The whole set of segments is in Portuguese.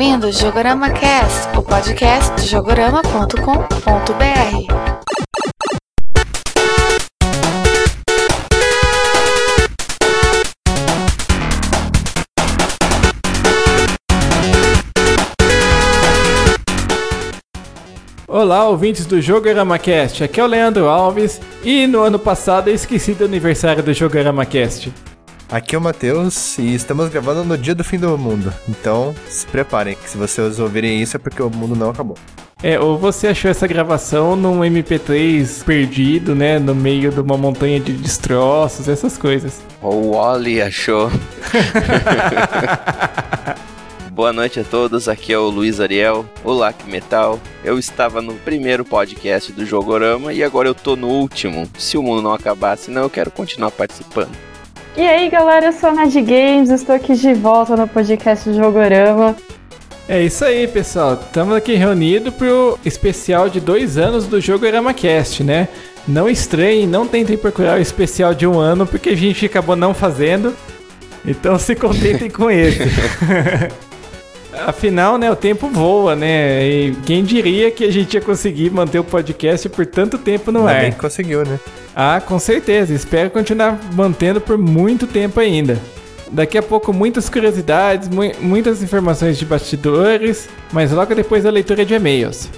ouvindo Jogorama Cast, o podcast de jogorama.com.br. Olá, ouvintes do JogoRamaCast, aqui é o Leandro Alves e no ano passado eu esqueci do aniversário do JogoRamaCast. Aqui é o Matheus e estamos gravando no dia do fim do mundo, então se preparem, que se vocês ouvirem isso é porque o mundo não acabou. É, ou você achou essa gravação num MP3 perdido, né, no meio de uma montanha de destroços, essas coisas. O Wally achou. Boa noite a todos, aqui é o Luiz Ariel, o Lac Metal. Eu estava no primeiro podcast do Jogorama e agora eu tô no último. Se o mundo não acabar, senão eu quero continuar participando. E aí galera, eu sou a Nad Games, estou aqui de volta no podcast Jogorama. É isso aí, pessoal. Estamos aqui reunidos pro especial de dois anos do Jogorama Cast, né? Não estranhem, não tentem procurar o especial de um ano, porque a gente acabou não fazendo. Então se contentem com esse. Afinal, né, o tempo voa, né? E quem diria que a gente ia conseguir manter o podcast por tanto tempo no Ainda ar? bem que conseguiu, né? Ah, com certeza. Espero continuar mantendo por muito tempo ainda. Daqui a pouco muitas curiosidades, mu muitas informações de bastidores, mas logo depois da leitura de e-mails.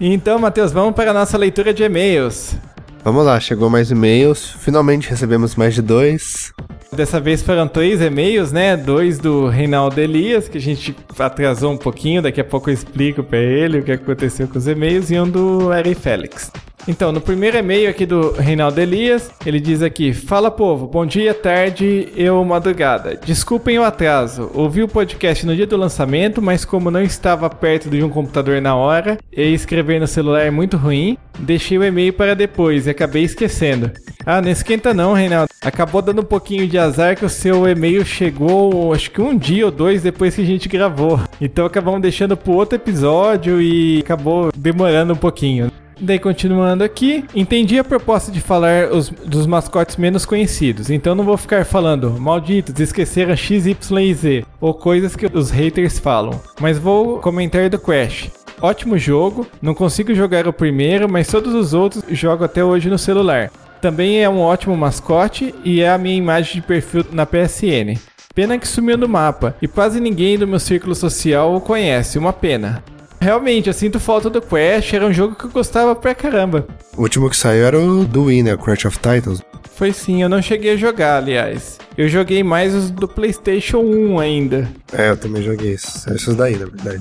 Então, Matheus, vamos para a nossa leitura de e-mails. Vamos lá, chegou mais e-mails. Finalmente recebemos mais de dois. Dessa vez foram três e-mails, né? Dois do Reinaldo Elias, que a gente atrasou um pouquinho, daqui a pouco eu explico pra ele o que aconteceu com os e-mails, e um do Eri Félix. Então, no primeiro e-mail aqui do Reinaldo Elias, ele diz aqui: Fala povo, bom dia, tarde, eu madrugada. Desculpem o atraso. Ouvi o podcast no dia do lançamento, mas como não estava perto de um computador na hora e escrever no celular é muito ruim, deixei o e-mail para depois e acabei esquecendo. Ah, não esquenta não, Reinaldo. Acabou dando um pouquinho de azar que o seu e-mail chegou, acho que um dia ou dois depois que a gente gravou. Então acabamos deixando pro outro episódio e acabou demorando um pouquinho. Daí, continuando aqui, entendi a proposta de falar os, dos mascotes menos conhecidos, então não vou ficar falando malditos, esqueceram X, Y e Z, ou coisas que os haters falam, mas vou comentar do Crash. Ótimo jogo, não consigo jogar o primeiro, mas todos os outros jogo até hoje no celular. Também é um ótimo mascote e é a minha imagem de perfil na PSN. Pena que sumiu do mapa e quase ninguém do meu círculo social o conhece, uma pena. Realmente, eu sinto falta do Crash, era um jogo que eu gostava pra caramba. O último que saiu era o do Wii, né? O Crash of Titans. Foi sim, eu não cheguei a jogar, aliás. Eu joguei mais os do PlayStation 1 ainda. É, eu também joguei esses. Esses daí, na verdade.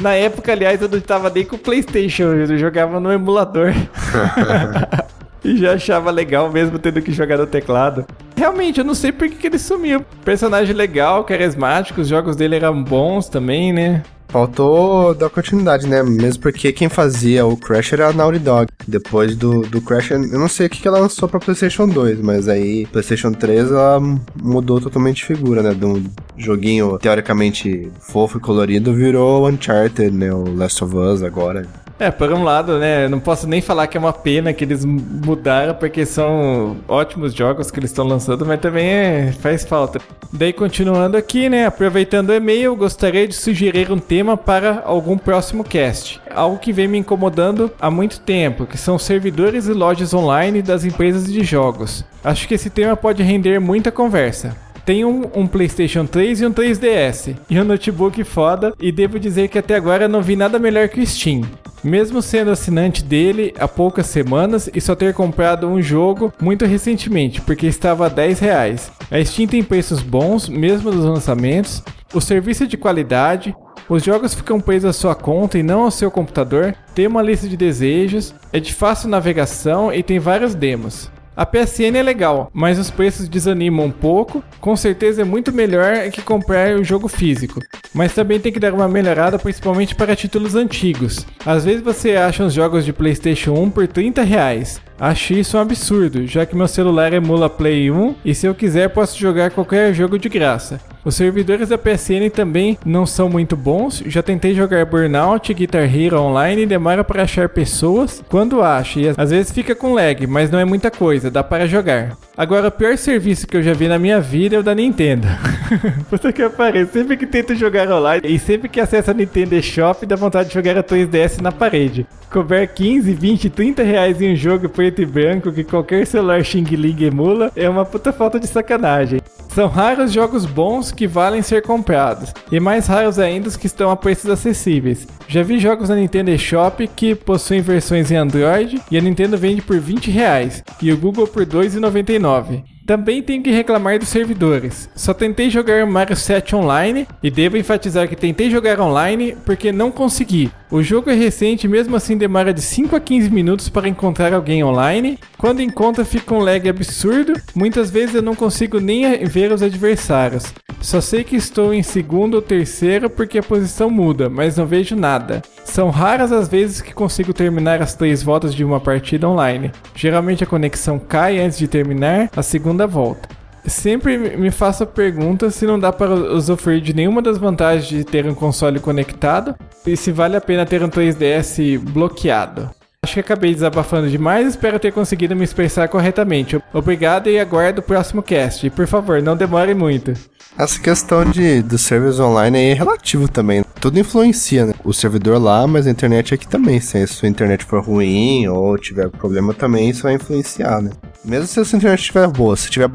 Na época, aliás, eu não tava nem com o PlayStation, eu jogava no emulador. e já achava legal mesmo tendo que jogar no teclado. Realmente, eu não sei por que, que ele sumiu. Personagem legal, carismático, os jogos dele eram bons também, né? Faltou dar continuidade, né? Mesmo porque quem fazia o Crash era a Naughty Dog. Depois do, do Crash, eu não sei o que, que ela lançou pra PlayStation 2, mas aí PlayStation 3 ela mudou totalmente de figura, né? De um joguinho teoricamente fofo e colorido virou Uncharted, né? O Last of Us agora. É, por um lado, né, não posso nem falar que é uma pena que eles mudaram, porque são ótimos jogos que eles estão lançando, mas também é, faz falta. Daí, continuando aqui, né, aproveitando o e-mail, gostaria de sugerir um tema para algum próximo cast. Algo que vem me incomodando há muito tempo, que são servidores e lojas online das empresas de jogos. Acho que esse tema pode render muita conversa. Tenho um, um, PlayStation 3 e um 3DS, e um notebook foda, e devo dizer que até agora não vi nada melhor que o Steam. Mesmo sendo assinante dele há poucas semanas e só ter comprado um jogo muito recentemente, porque estava a 10 reais. A Steam tem preços bons, mesmo nos lançamentos, o serviço é de qualidade, os jogos ficam presos à sua conta e não ao seu computador, tem uma lista de desejos, é de fácil navegação e tem várias demos. A PSN é legal, mas os preços desanimam um pouco. Com certeza é muito melhor que comprar o jogo físico. Mas também tem que dar uma melhorada, principalmente para títulos antigos. Às vezes você acha uns jogos de PlayStation 1 por 30 reais. Acho isso um absurdo, já que meu celular emula Play 1 e se eu quiser posso jogar qualquer jogo de graça. Os servidores da PSN também não são muito bons. Já tentei jogar Burnout, Guitar Hero online e demora para achar pessoas. Quando acho, e às vezes fica com lag, mas não é muita coisa, dá para jogar. Agora, o pior serviço que eu já vi na minha vida é o da Nintendo. Puta que aparece, sempre que tento jogar online e sempre que acesso a Nintendo eShop, dá vontade de jogar a 3DS na parede. Cobrar 15, 20, 30 reais em um jogo preto e branco que qualquer celular Xing Ling emula é uma puta falta de sacanagem. São raros jogos bons que valem ser comprados, e mais raros ainda os que estão a preços acessíveis. Já vi jogos na Nintendo eShop que possuem versões em Android e a Nintendo vende por 20 reais e o Google por 2,99. Também tenho que reclamar dos servidores. Só tentei jogar Mario 7 online e devo enfatizar que tentei jogar online porque não consegui. O jogo é recente, mesmo assim demora de 5 a 15 minutos para encontrar alguém online. Quando encontra fica um lag absurdo. Muitas vezes eu não consigo nem ver os adversários. Só sei que estou em segundo ou terceiro porque a posição muda, mas não vejo nada. São raras as vezes que consigo terminar as três voltas de uma partida online. Geralmente a conexão cai antes de terminar a segunda volta. Sempre me faço a pergunta se não dá para usufruir de nenhuma das vantagens de ter um console conectado e se vale a pena ter um 3DS bloqueado. Acho que acabei desabafando demais, espero ter conseguido me expressar corretamente. Obrigado e aguardo o próximo cast. E por favor, não demore muito. Essa questão de, do serviço online é relativo também. Tudo influencia, né? O servidor lá, mas a internet aqui também. Se a sua internet for ruim ou tiver problema também, isso vai influenciar, né? Mesmo se a sua internet estiver boa, se tiver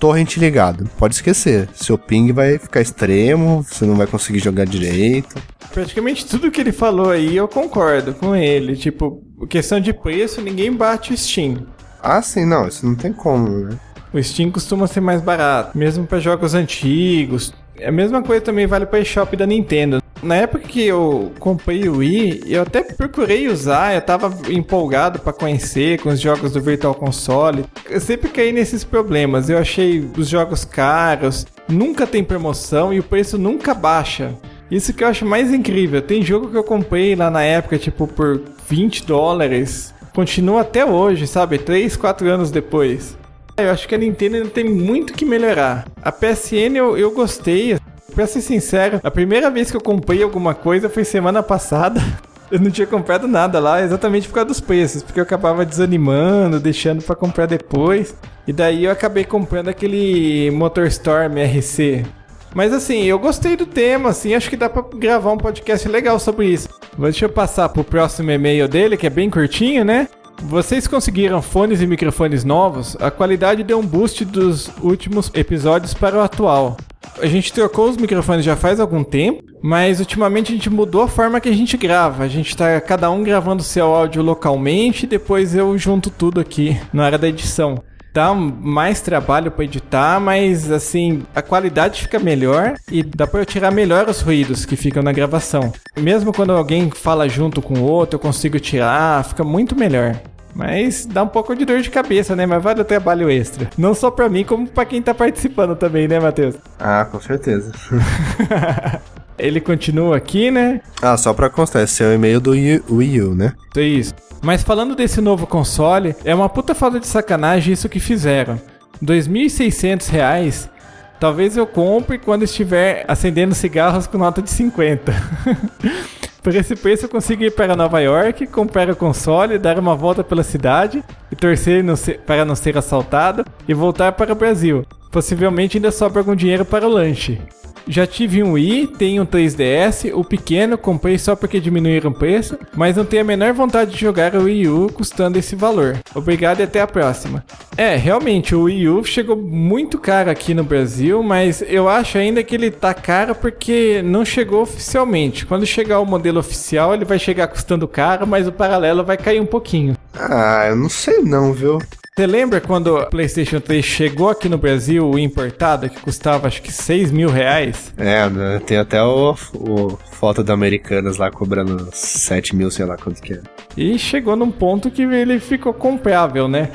torrent ligado, pode esquecer. Seu ping vai ficar extremo, você não vai conseguir jogar direito. Praticamente tudo que ele falou aí eu concordo com ele. Tipo, questão de preço, ninguém bate o Steam. Ah, sim, não, isso não tem como, né? O Steam costuma ser mais barato, mesmo para jogos antigos. A mesma coisa também vale para eShop da Nintendo. Na época que eu comprei o Wii, eu até procurei usar, eu tava empolgado para conhecer com os jogos do Virtual Console. Eu sempre caí nesses problemas. Eu achei os jogos caros, nunca tem promoção e o preço nunca baixa. Isso que eu acho mais incrível. Tem jogo que eu comprei lá na época, tipo, por 20 dólares. Continua até hoje, sabe? 3, 4 anos depois. Eu acho que a Nintendo ainda tem muito que melhorar. A PSN eu, eu gostei. Pra ser sincero, a primeira vez que eu comprei alguma coisa foi semana passada. Eu não tinha comprado nada lá, exatamente por causa dos preços, porque eu acabava desanimando, deixando para comprar depois. E daí eu acabei comprando aquele Motorstorm RC. Mas assim, eu gostei do tema, assim, acho que dá pra gravar um podcast legal sobre isso. Deixa eu passar pro próximo e-mail dele, que é bem curtinho, né? Vocês conseguiram fones e microfones novos? A qualidade deu um boost dos últimos episódios para o atual. A gente trocou os microfones já faz algum tempo, mas ultimamente a gente mudou a forma que a gente grava. A gente tá cada um gravando seu áudio localmente, depois eu junto tudo aqui na hora da edição. Dá mais trabalho para editar, mas assim, a qualidade fica melhor e dá para eu tirar melhor os ruídos que ficam na gravação. Mesmo quando alguém fala junto com o outro, eu consigo tirar, fica muito melhor. Mas dá um pouco de dor de cabeça, né? Mas vale o trabalho extra. Não só pra mim, como pra quem tá participando também, né, Matheus? Ah, com certeza. Ele continua aqui, né? Ah, só pra constar, esse é o e-mail do Wii U, né? Isso. Mas falando desse novo console, é uma puta falta de sacanagem isso que fizeram. R$ 2.600 talvez eu compre quando estiver acendendo cigarros com nota de 50. Por esse preço eu consigo ir para Nova York, comprar o console, dar uma volta pela cidade e torcer não ser, para não ser assaltado e voltar para o Brasil. Possivelmente ainda sobra algum dinheiro para o lanche. Já tive um Wii, tenho um 3DS, o pequeno comprei só porque diminuíram o preço, mas não tenho a menor vontade de jogar o Wii U custando esse valor. Obrigado e até a próxima. É, realmente o Wii U chegou muito caro aqui no Brasil, mas eu acho ainda que ele tá caro porque não chegou oficialmente. Quando chegar o modelo oficial, ele vai chegar custando caro, mas o paralelo vai cair um pouquinho. Ah, eu não sei não, viu? Você lembra quando o PlayStation 3 chegou aqui no Brasil, o importado, que custava acho que 6 mil reais? É, né, tem até o, o foto da Americanas lá cobrando 7 mil, sei lá quanto que é. E chegou num ponto que ele ficou comprável, né?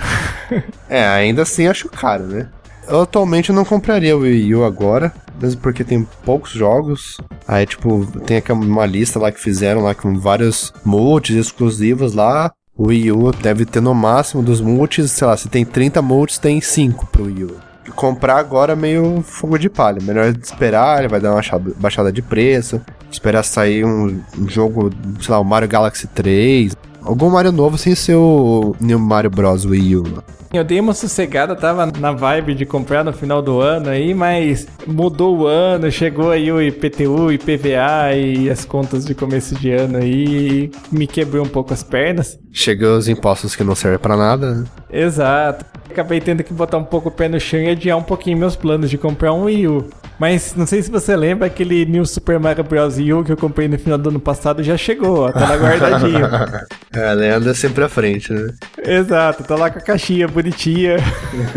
É, ainda assim acho caro, né? Eu atualmente não compraria o Wii U agora, mesmo porque tem poucos jogos. Aí, tipo, tem aquela uma lista lá que fizeram lá com vários multis exclusivos lá. O Wii U deve ter no máximo dos multis, sei lá, se tem 30 multis, tem 5 pro Wii U. Comprar agora é meio fogo de palha. Melhor esperar, ele vai dar uma baixada- de preço. Esperar sair um, um jogo, sei lá, o Mario Galaxy 3. Algum Mario novo sem ser o New Mario Bros. Wii U. Eu dei uma sossegada, tava na vibe de comprar no final do ano aí, mas mudou o ano, chegou aí o IPTU, IPVA e as contas de começo de ano aí, e me quebrou um pouco as pernas. Chegou os impostos que não servem pra nada. né? Exato. Acabei tendo que botar um pouco o pé no chão e adiar um pouquinho meus planos de comprar um Wii U. Mas não sei se você lembra aquele New Super Mario Bros. U que eu comprei no final do ano passado já chegou, ó, tá lá guardadinho. É, a Leandro é sempre à frente, né? Exato, tá lá com a caixinha bonitinha.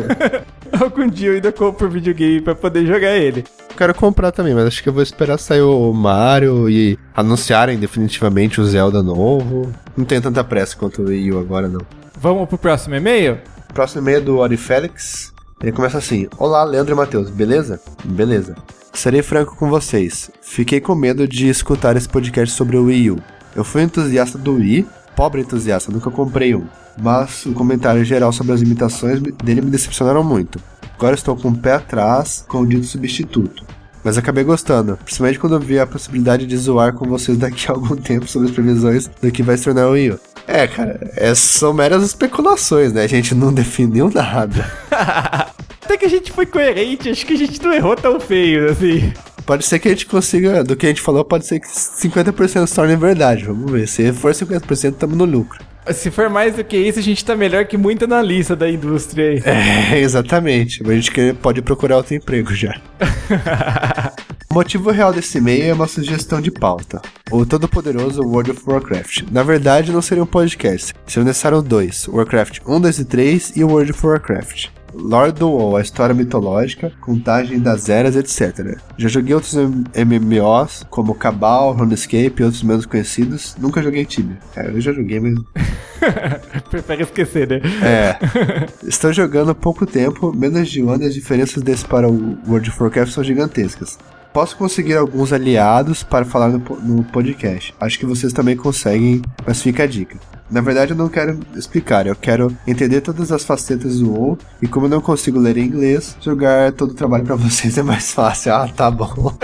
Algum dia eu ainda compro o videogame pra poder jogar ele. Quero comprar também, mas acho que eu vou esperar sair o Mario e anunciarem definitivamente o Zelda novo. Não tenho tanta pressa quanto o Wii U agora, não. Vamos pro próximo e-mail? Próximo e-mail é do Ori Félix. Ele começa assim: Olá, Leandro e Matheus, beleza? Beleza. Serei franco com vocês. Fiquei com medo de escutar esse podcast sobre o Wii U. Eu fui entusiasta do Wii, pobre entusiasta, nunca comprei um. Mas o comentário geral sobre as imitações dele me decepcionaram muito. Agora estou com o pé atrás com o dito substituto. Mas acabei gostando, principalmente quando eu vi a possibilidade de zoar com vocês daqui a algum tempo sobre as previsões do que vai se tornar o Wii U. É, cara, é, são meras especulações, né? A gente não definiu nada. Até que a gente foi coerente, acho que a gente não errou tão feio, assim. Pode ser que a gente consiga, do que a gente falou, pode ser que 50% se torne verdade. Vamos ver. Se for 50%, estamos no lucro. Se for mais do que isso, a gente tá melhor que muito analista da indústria aí. É, exatamente. A gente pode procurar outro emprego já. O motivo real desse e-mail é uma sugestão de pauta. O todo-poderoso World of Warcraft. Na verdade, não seria um podcast. Seriam necessários dois. Warcraft 1, 2 e 3 e o World of Warcraft. Do WoW, a história mitológica, contagem das eras, etc. Já joguei outros MMOs, como Cabal, RuneScape e outros menos conhecidos. Nunca joguei Tibia. É, eu já joguei, mas Prefere esquecer, né? é. Estou jogando há pouco tempo, menos de um ano, e as diferenças desse para o World of Warcraft são gigantescas. Posso conseguir alguns aliados para falar no, no podcast. Acho que vocês também conseguem, mas fica a dica. Na verdade, eu não quero explicar, eu quero entender todas as facetas do WoW e como eu não consigo ler em inglês, jogar todo o trabalho para vocês é mais fácil. Ah, tá bom.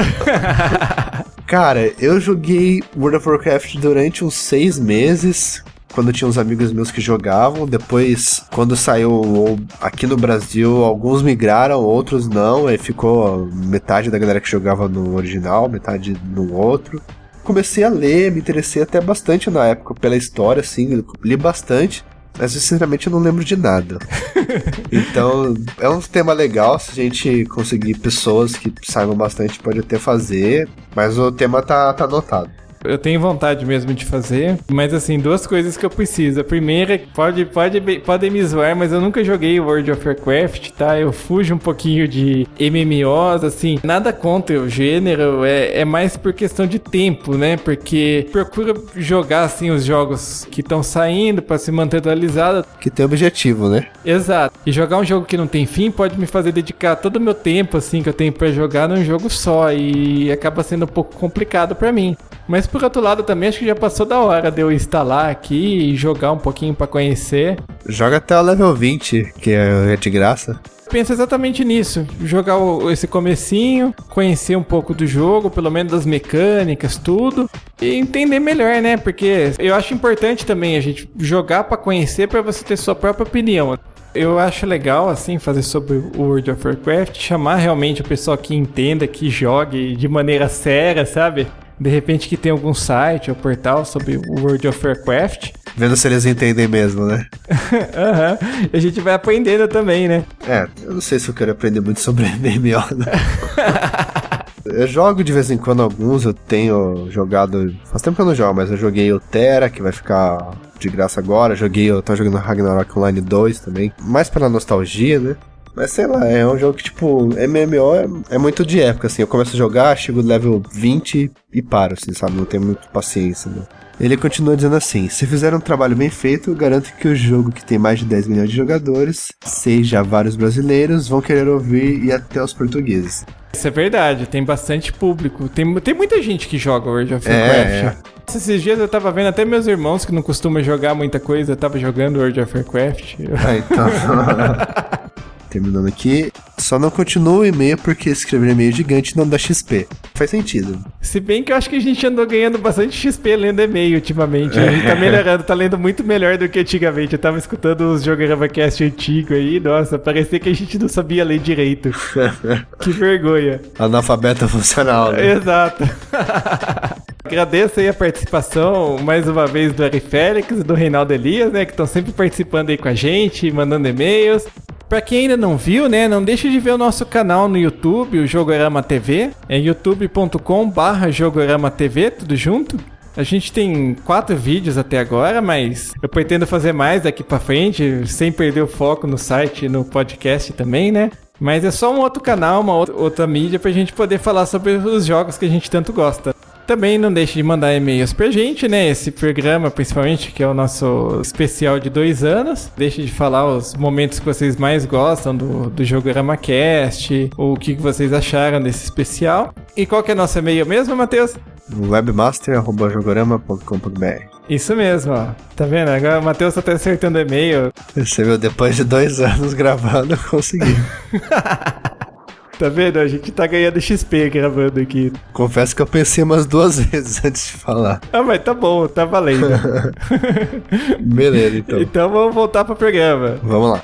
Cara, eu joguei World of Warcraft durante uns seis meses. Quando tinha uns amigos meus que jogavam, depois, quando saiu o WoW aqui no Brasil, alguns migraram, outros não, aí ficou metade da galera que jogava no original, metade no outro. Comecei a ler, me interessei até bastante na época pela história, assim, li bastante, mas sinceramente eu não lembro de nada. Então, é um tema legal, se a gente conseguir pessoas que saibam bastante, pode até fazer, mas o tema tá, tá anotado. Eu tenho vontade mesmo de fazer, mas assim, duas coisas que eu preciso. A primeira, é que pode, pode, podem me zoar, mas eu nunca joguei World of Warcraft, tá? Eu fujo um pouquinho de MMOs, assim, nada contra o gênero, é, é mais por questão de tempo, né? Porque procura jogar, assim, os jogos que estão saindo pra se manter atualizado. Que tem objetivo, né? Exato. E jogar um jogo que não tem fim pode me fazer dedicar todo o meu tempo, assim, que eu tenho pra jogar num jogo só. E acaba sendo um pouco complicado pra mim. Mas por outro lado também acho que já passou da hora de eu instalar aqui e jogar um pouquinho pra conhecer. Joga até o level 20, que é é de graça. Penso exatamente nisso, jogar o- esse comecinho, conhecer um pouco do jogo, pelo menos das mecânicas, tudo, e entender melhor, né? Porque eu acho importante também a gente jogar pra conhecer pra você ter sua própria opinião. Eu acho legal, assim, fazer sobre o World of Warcraft, chamar realmente o pessoal que entenda, que jogue de maneira séria, sabe? De repente que tem algum site ou portal sobre o World of Warcraft. Vendo se eles entendem mesmo, né? Aham. A gente vai aprendendo também, né? É, eu não sei se eu quero aprender muito sobre MMO, né? Eu jogo de vez em quando alguns, eu tenho jogado. Faz tempo que eu não jogo, mas eu joguei o Terra, que vai ficar de graça agora. Joguei, eu tava jogando Ragnarok Online 2 também. Mais pela nostalgia, né? Mas sei lá, é um jogo que, tipo, MMO é, é muito de época, assim. Eu começo a jogar, chego no level 20 e paro, assim, sabe? Não tenho muita paciência, né? Ele continua dizendo assim: se fizer um trabalho bem feito, garanto que o jogo que tem mais de 10 milhões de jogadores, seja vários brasileiros, vão querer ouvir e até os portugueses. Isso é verdade, tem bastante público. Tem, tem muita gente que joga World of É, Warcraft. Esses dias eu tava vendo até meus irmãos que não costumam jogar muita coisa, tava jogando World of Warcraft. Ah, então. Terminando aqui. Só não continua o e-mail porque escrever e-mail gigante não dá XP. Faz sentido. Se bem que eu acho que a gente andou ganhando bastante XP lendo e-mail ultimamente. A gente tá melhorando, tá lendo muito melhor do que antigamente. Eu tava escutando os Jogravacast antigo aí, nossa, parecia que a gente não sabia ler direito. que vergonha. Analfabeta funcional, né? Exato. Agradeço aí a participação mais uma vez do Eric Félix e do Reinaldo Elias, né, que estão sempre participando aí com a gente, mandando e-mails. Pra quem ainda não viu, né, não deixe de ver o nosso canal no YouTube, o Jogorama TV, é youtube.com barra Jogorama TV, tudo junto. A gente tem quatro vídeos até agora, mas eu pretendo fazer mais daqui pra frente, sem perder o foco no site e no podcast também, né? Mas é só um outro canal, uma outra, outra mídia pra gente poder falar sobre os jogos que a gente tanto gosta. Também não deixe de mandar e-mails pra gente, né? Esse programa, principalmente, que é o nosso especial de dois anos. Deixe de falar os momentos que vocês mais gostam do, do Jogorama Cast, ou o que vocês acharam desse especial. E qual que é nosso e-mail mesmo, Matheus? webmaster.jogorama.com.br Isso mesmo, ó. Tá vendo? Agora o Matheus tá até acertando e-mail. Recebeu depois de dois anos gravando, eu consegui. Tá vendo? A gente tá ganhando XP gravando aqui. Confesso que eu pensei umas duas vezes antes de falar. Ah, mas tá bom, tá valendo. Beleza, então. então vamos voltar pro programa. Vamos lá.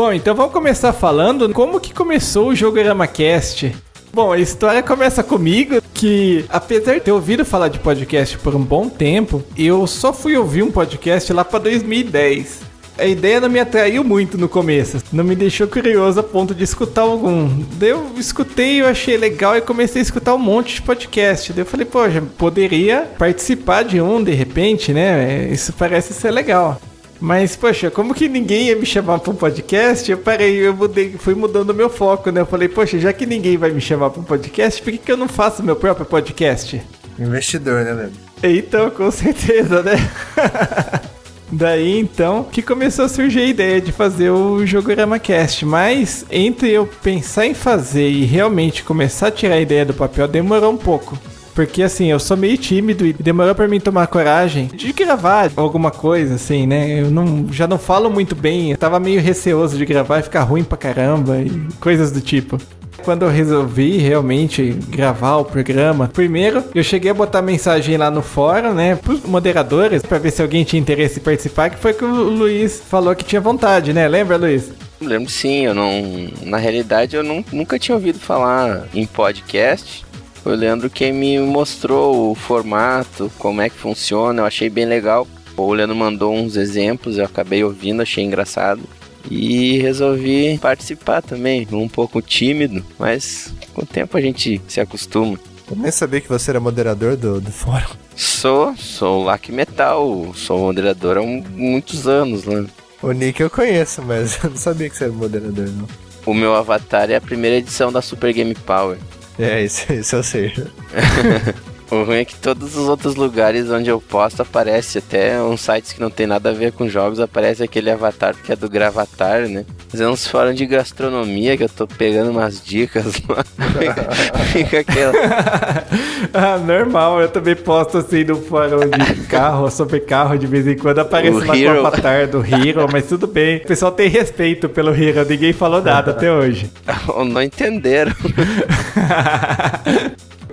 Bom, então vamos começar falando como que começou o Jogorama Cast. Bom, a história começa comigo que, apesar de ter ouvido falar de podcast por um bom tempo, eu só fui ouvir um podcast lá para 2010. A ideia não me atraiu muito no começo, não me deixou curioso a ponto de escutar algum. Daí eu escutei, eu achei legal e comecei a escutar um monte de podcast. Daí eu falei, poxa, poderia participar de um de repente, né? Isso parece ser legal. Mas, poxa, como que ninguém ia me chamar para um podcast? Eu parei, eu mudei, fui mudando o meu foco, né? Eu falei, poxa, já que ninguém vai me chamar para um podcast, por que, que eu não faço meu próprio podcast? Investidor, né, Leandro? Então, com certeza, né? Daí então que começou a surgir a ideia de fazer o Jogorama Cast, mas entre eu pensar em fazer e realmente começar a tirar a ideia do papel demorou um pouco. Porque assim, eu sou meio tímido e demorou pra mim tomar coragem de gravar alguma coisa, assim, né? Eu não, já não falo muito bem, eu tava meio receoso de gravar e ficar ruim pra caramba e coisas do tipo. Quando eu resolvi realmente gravar o programa, primeiro eu cheguei a botar mensagem lá no fórum, né, pros moderadores, pra ver se alguém tinha interesse em participar, que foi que o Luiz falou que tinha vontade, né? Lembra, Luiz? Lembro sim, eu não. Na realidade, eu não, nunca tinha ouvido falar em podcast. Foi o Leandro quem me mostrou o formato, como é que funciona, eu achei bem legal. O Leandro mandou uns exemplos, eu acabei ouvindo, achei engraçado. E resolvi participar também, um pouco tímido, mas com o tempo a gente se acostuma. Eu nem sabia que você era moderador do, do fórum. Sou, sou Lack Metal, sou moderador há um- muitos anos, né? O Nick eu conheço, mas eu não sabia que você era moderador, não. O meu avatar é a primeira edição da Super Game Power. É, isso, isso eu sei. O ruim é que todos os outros lugares onde eu posto aparece, até uns sites que não tem nada a ver com jogos, aparece aquele avatar que é do Gravatar, né? Mas é uns fóruns de gastronomia que eu tô pegando umas dicas lá. fica, aquela. ah, normal, eu também posto assim no fórum de carro, sobre carro, de vez em quando aparece O lá com Hero. o avatar do Hero, mas tudo bem. O pessoal tem respeito pelo Hero, ninguém falou nada até hoje. não entenderam.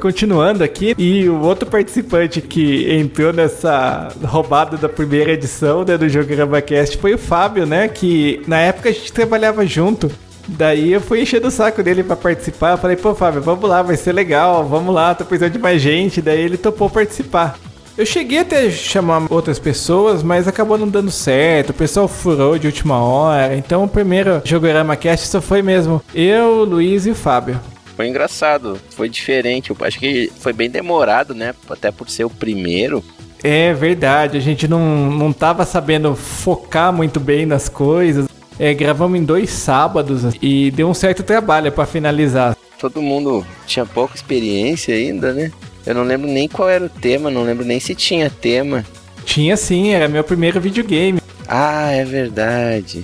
Continuando aqui, e o outro participante que entrou nessa roubada da primeira edição né, do Jogorama Cast foi o Fábio, né? Que na época a gente trabalhava junto. Daí eu fui enchendo o saco dele pra participar. Eu falei, pô, Fábio, vamos lá, vai ser legal, vamos lá, tô precisando de mais gente. Daí ele topou participar. Eu cheguei até chamar outras pessoas, mas acabou não dando certo. O pessoal furou de última hora. Então o primeiro Jogorama Cast só foi mesmo eu, Luiz e o Fábio. Foi engraçado, foi diferente. Eu acho que foi bem demorado, né? Até por ser o primeiro. É verdade, a gente não, não tava sabendo focar muito bem nas coisas. É, gravamos em dois sábados e deu um certo trabalho para finalizar. Todo mundo tinha pouca experiência ainda, né? Eu não lembro nem qual era o tema, não lembro nem se tinha tema. Tinha sim, era meu primeiro videogame. Ah, é verdade.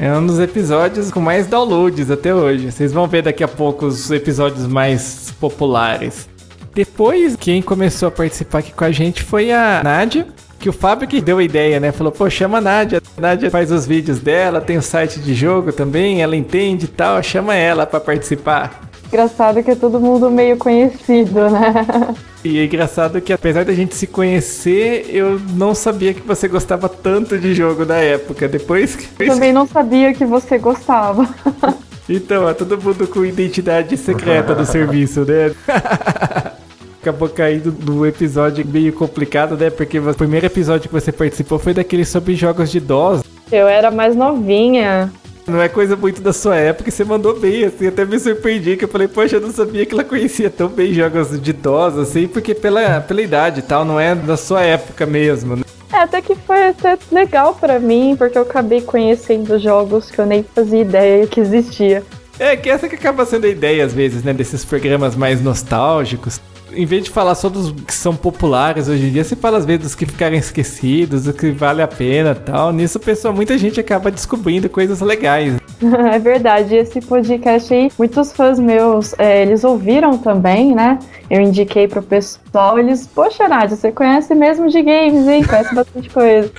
É um dos episódios com mais downloads até hoje. Vocês vão ver daqui a pouco os episódios mais populares. Depois, quem começou a participar aqui com a gente foi a Nádia, que o Fábio que deu a ideia, né? Falou, pô, chama a Nádia. A Nádia faz os vídeos dela, tem o site de jogo também, ela entende e tal, chama ela para participar. Engraçado que é todo mundo meio conhecido, né? E é engraçado que apesar da gente se conhecer, eu não sabia que você gostava tanto de jogo da época. Depois que. Eu também não sabia que você gostava. Então, é todo mundo com identidade secreta do serviço, né? Acabou caindo no episódio meio complicado, né? Porque o primeiro episódio que você participou foi daquele sobre jogos de DOS. Eu era mais novinha. Não é coisa muito da sua época e você mandou bem, assim, até me surpreendi, que eu falei, poxa, eu não sabia que ela conhecia tão bem jogos de DOS, assim, porque pela, pela idade e tal, não é da sua época mesmo, né? É, até que foi até legal pra mim, porque eu acabei conhecendo jogos que eu nem fazia ideia que existia. É, que essa que acaba sendo a ideia, às vezes, né, desses programas mais nostálgicos. Em vez de falar só dos que são populares hoje em dia, você fala às vezes dos que ficaram esquecidos, do que vale a pena tal. Nisso, pessoal, muita gente acaba descobrindo coisas legais. é verdade, esse podcast aí, muitos fãs meus, é, eles ouviram também, né? Eu indiquei pro pessoal, eles, poxa, Nádia, você conhece mesmo de games, hein? Conhece bastante coisa.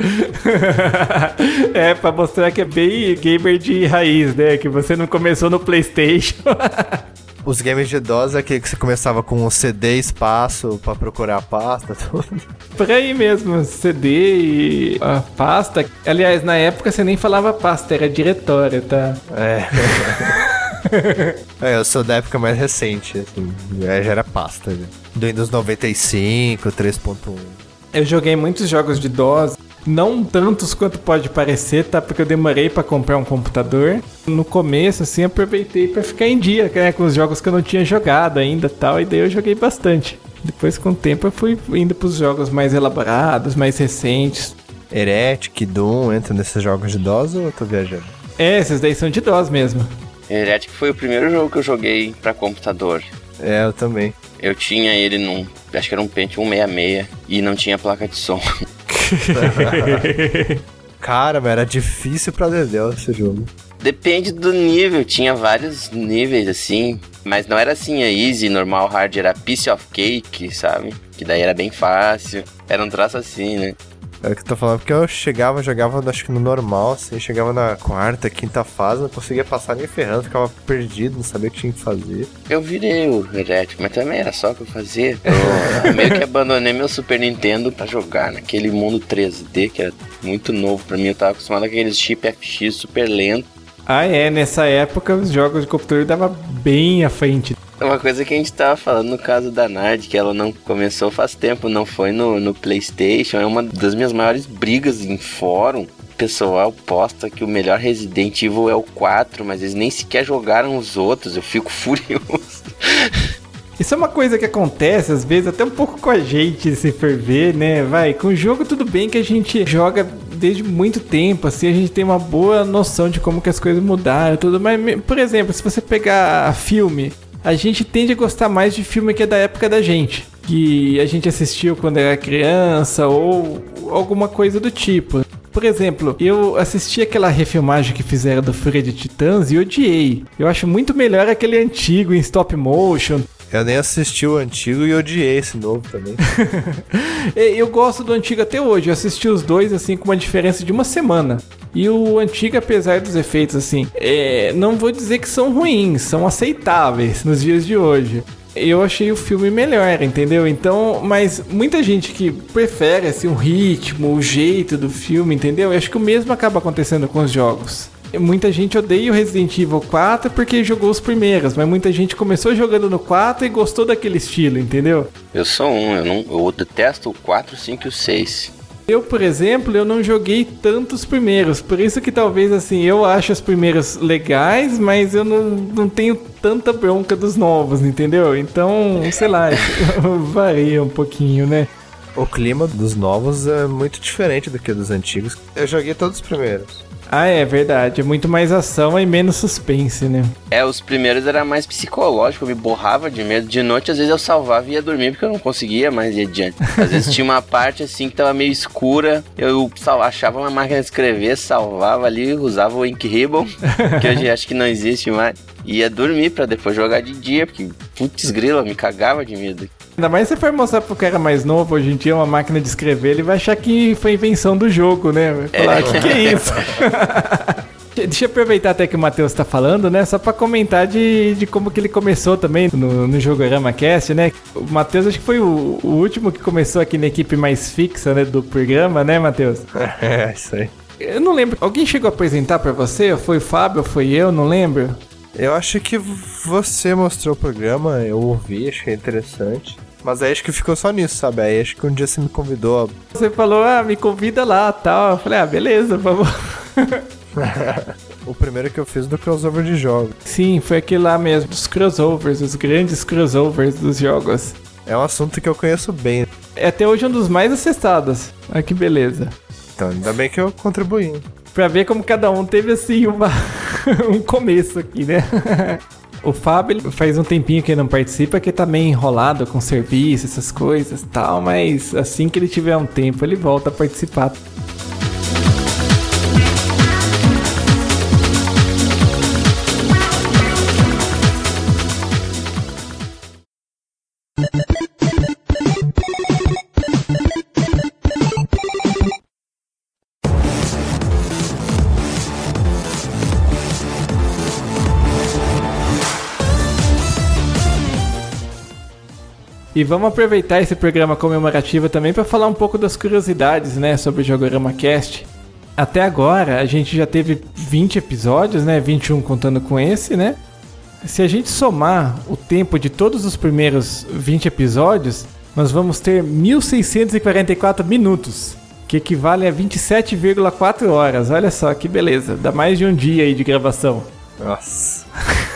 é, pra mostrar que é bem gamer de raiz, né? Que você não começou no PlayStation. Os games de DOS é aquele que você começava com um CD espaço pra procurar a pasta, tudo. Por aí mesmo, CD e a pasta. Aliás, na época você nem falava pasta, era diretório, tá? É. é, eu sou da época mais recente, assim. Já era pasta, né? Do Windows 95, 3.1. Eu joguei muitos jogos de DOS, não tantos quanto pode parecer, tá? Porque eu demorei para comprar um computador. No começo, assim, aproveitei para ficar em dia, né? Com os jogos que eu não tinha jogado ainda tal, e daí eu joguei bastante. Depois, com o tempo, eu fui indo pros jogos mais elaborados, mais recentes. Heretic, Doom, entra nesses jogos de DOS ou eu tô viajando? É, esses daí são de DOS mesmo. Heretic foi o primeiro jogo que eu joguei para computador. É, eu também. Eu tinha ele num. Acho que era um Pentium 166 e não tinha placa de som. Cara, mas era difícil pra Dedéu esse jogo. Depende do nível, tinha vários níveis assim, mas não era assim, a easy, normal, hard, era piece of cake, sabe? Que daí era bem fácil, era um traço assim, né? É o que eu tô falando, porque eu chegava, jogava acho que no normal, assim, chegava na quarta, quinta fase, não conseguia passar nem ferrando, ficava perdido, não sabia o que tinha que fazer. Eu virei o Heretic, mas também era só o que eu fazia. Eu meio que abandonei meu Super Nintendo pra jogar naquele mundo 3D, que era muito novo pra mim. Eu tava acostumado com aqueles chip FX super lento. Ah, é, nessa época os jogos de computador davam bem à frente. Uma coisa que a gente tava falando no caso da Nard, que ela não começou faz tempo, não foi no, no PlayStation, é uma das minhas maiores brigas em fórum. O pessoal posta que o melhor Resident Evil é o 4, mas eles nem sequer jogaram os outros, eu fico furioso. Isso é uma coisa que acontece, às vezes, até um pouco com a gente, se for ver, né? Vai, com o jogo tudo bem que a gente joga desde muito tempo, assim, a gente tem uma boa noção de como que as coisas mudaram tudo, mas, por exemplo, se você pegar filme, a gente tende a gostar mais de filme que é da época da gente. Que a gente assistiu quando era criança ou alguma coisa do tipo. Por exemplo, eu assisti aquela refilmagem que fizeram do Fúria de Titãs e odiei. Eu acho muito melhor aquele antigo em stop motion. Eu nem assisti o antigo e odiei esse novo também. eu gosto do antigo até hoje. Eu assisti os dois assim com uma diferença de uma semana. E o antigo, apesar dos efeitos, assim, é, não vou dizer que são ruins, são aceitáveis nos dias de hoje. Eu achei o filme melhor, entendeu? Então, mas muita gente que prefere assim, o ritmo, o jeito do filme, entendeu? Eu acho que o mesmo acaba acontecendo com os jogos. Muita gente odeia o Resident Evil 4 porque jogou os primeiros, mas muita gente começou jogando no 4 e gostou daquele estilo, entendeu? Eu sou um, eu, não, eu detesto o 4, 5 e o 6. Eu, por exemplo, eu não joguei tantos primeiros, por isso que talvez assim, eu acho os primeiros legais, mas eu não, não tenho tanta bronca dos novos, entendeu? Então, sei lá, varia um pouquinho, né? O clima dos novos é muito diferente do que dos antigos. Eu joguei todos os primeiros. Ah, é verdade. É muito mais ação e menos suspense, né? É, os primeiros era mais psicológico, eu me borrava de medo. De noite, às vezes, eu salvava e ia dormir porque eu não conseguia mais ir adiante. Às vezes tinha uma parte assim que tava meio escura, eu achava uma máquina de escrever, salvava ali, usava o Ink Ribbon, que hoje acho que não existe mais. Ia dormir para depois jogar de dia, porque putz grila, me cagava de medo. Ainda mais se você for mostrar pro cara mais novo, hoje em dia, uma máquina de escrever, ele vai achar que foi invenção do jogo, né? Vai falar, o é. que, que é isso? Deixa eu aproveitar até que o Matheus tá falando, né? Só pra comentar de, de como que ele começou também no, no Jogorama Cast, né? O Matheus acho que foi o, o, último que começou aqui na equipe mais fixa, né? Do programa, né, Matheus? É, isso aí. Eu não lembro. Alguém chegou a apresentar para você? Foi o Fábio? Foi eu? Não lembro. Eu acho que você mostrou o programa, eu ouvi, achei interessante. Mas aí acho que ficou só nisso, sabe? Aí acho que um dia você me convidou. Você falou, ah, me convida lá tal. Eu falei, ah, beleza, vamos. o primeiro que eu fiz do crossover de jogos. Sim, foi aquele lá mesmo, dos crossovers, os grandes crossovers dos jogos. É um assunto que eu conheço bem. É até hoje um dos mais acessados. Olha que beleza. Então, ainda bem que eu contribuí. Pra ver como cada um teve assim uma um começo aqui, né? O Fábio faz um tempinho que ele não participa, que tá meio enrolado com serviço, essas coisas tal, mas assim que ele tiver um tempo, ele volta a participar. E vamos aproveitar esse programa comemorativo também para falar um pouco das curiosidades, né, sobre o Jogorama Cast. Até agora a gente já teve 20 episódios, né, 21 contando com esse, né? Se a gente somar o tempo de todos os primeiros 20 episódios, nós vamos ter 1644 minutos, que equivale a 27,4 horas. Olha só que beleza, dá mais de um dia aí de gravação. Nossa.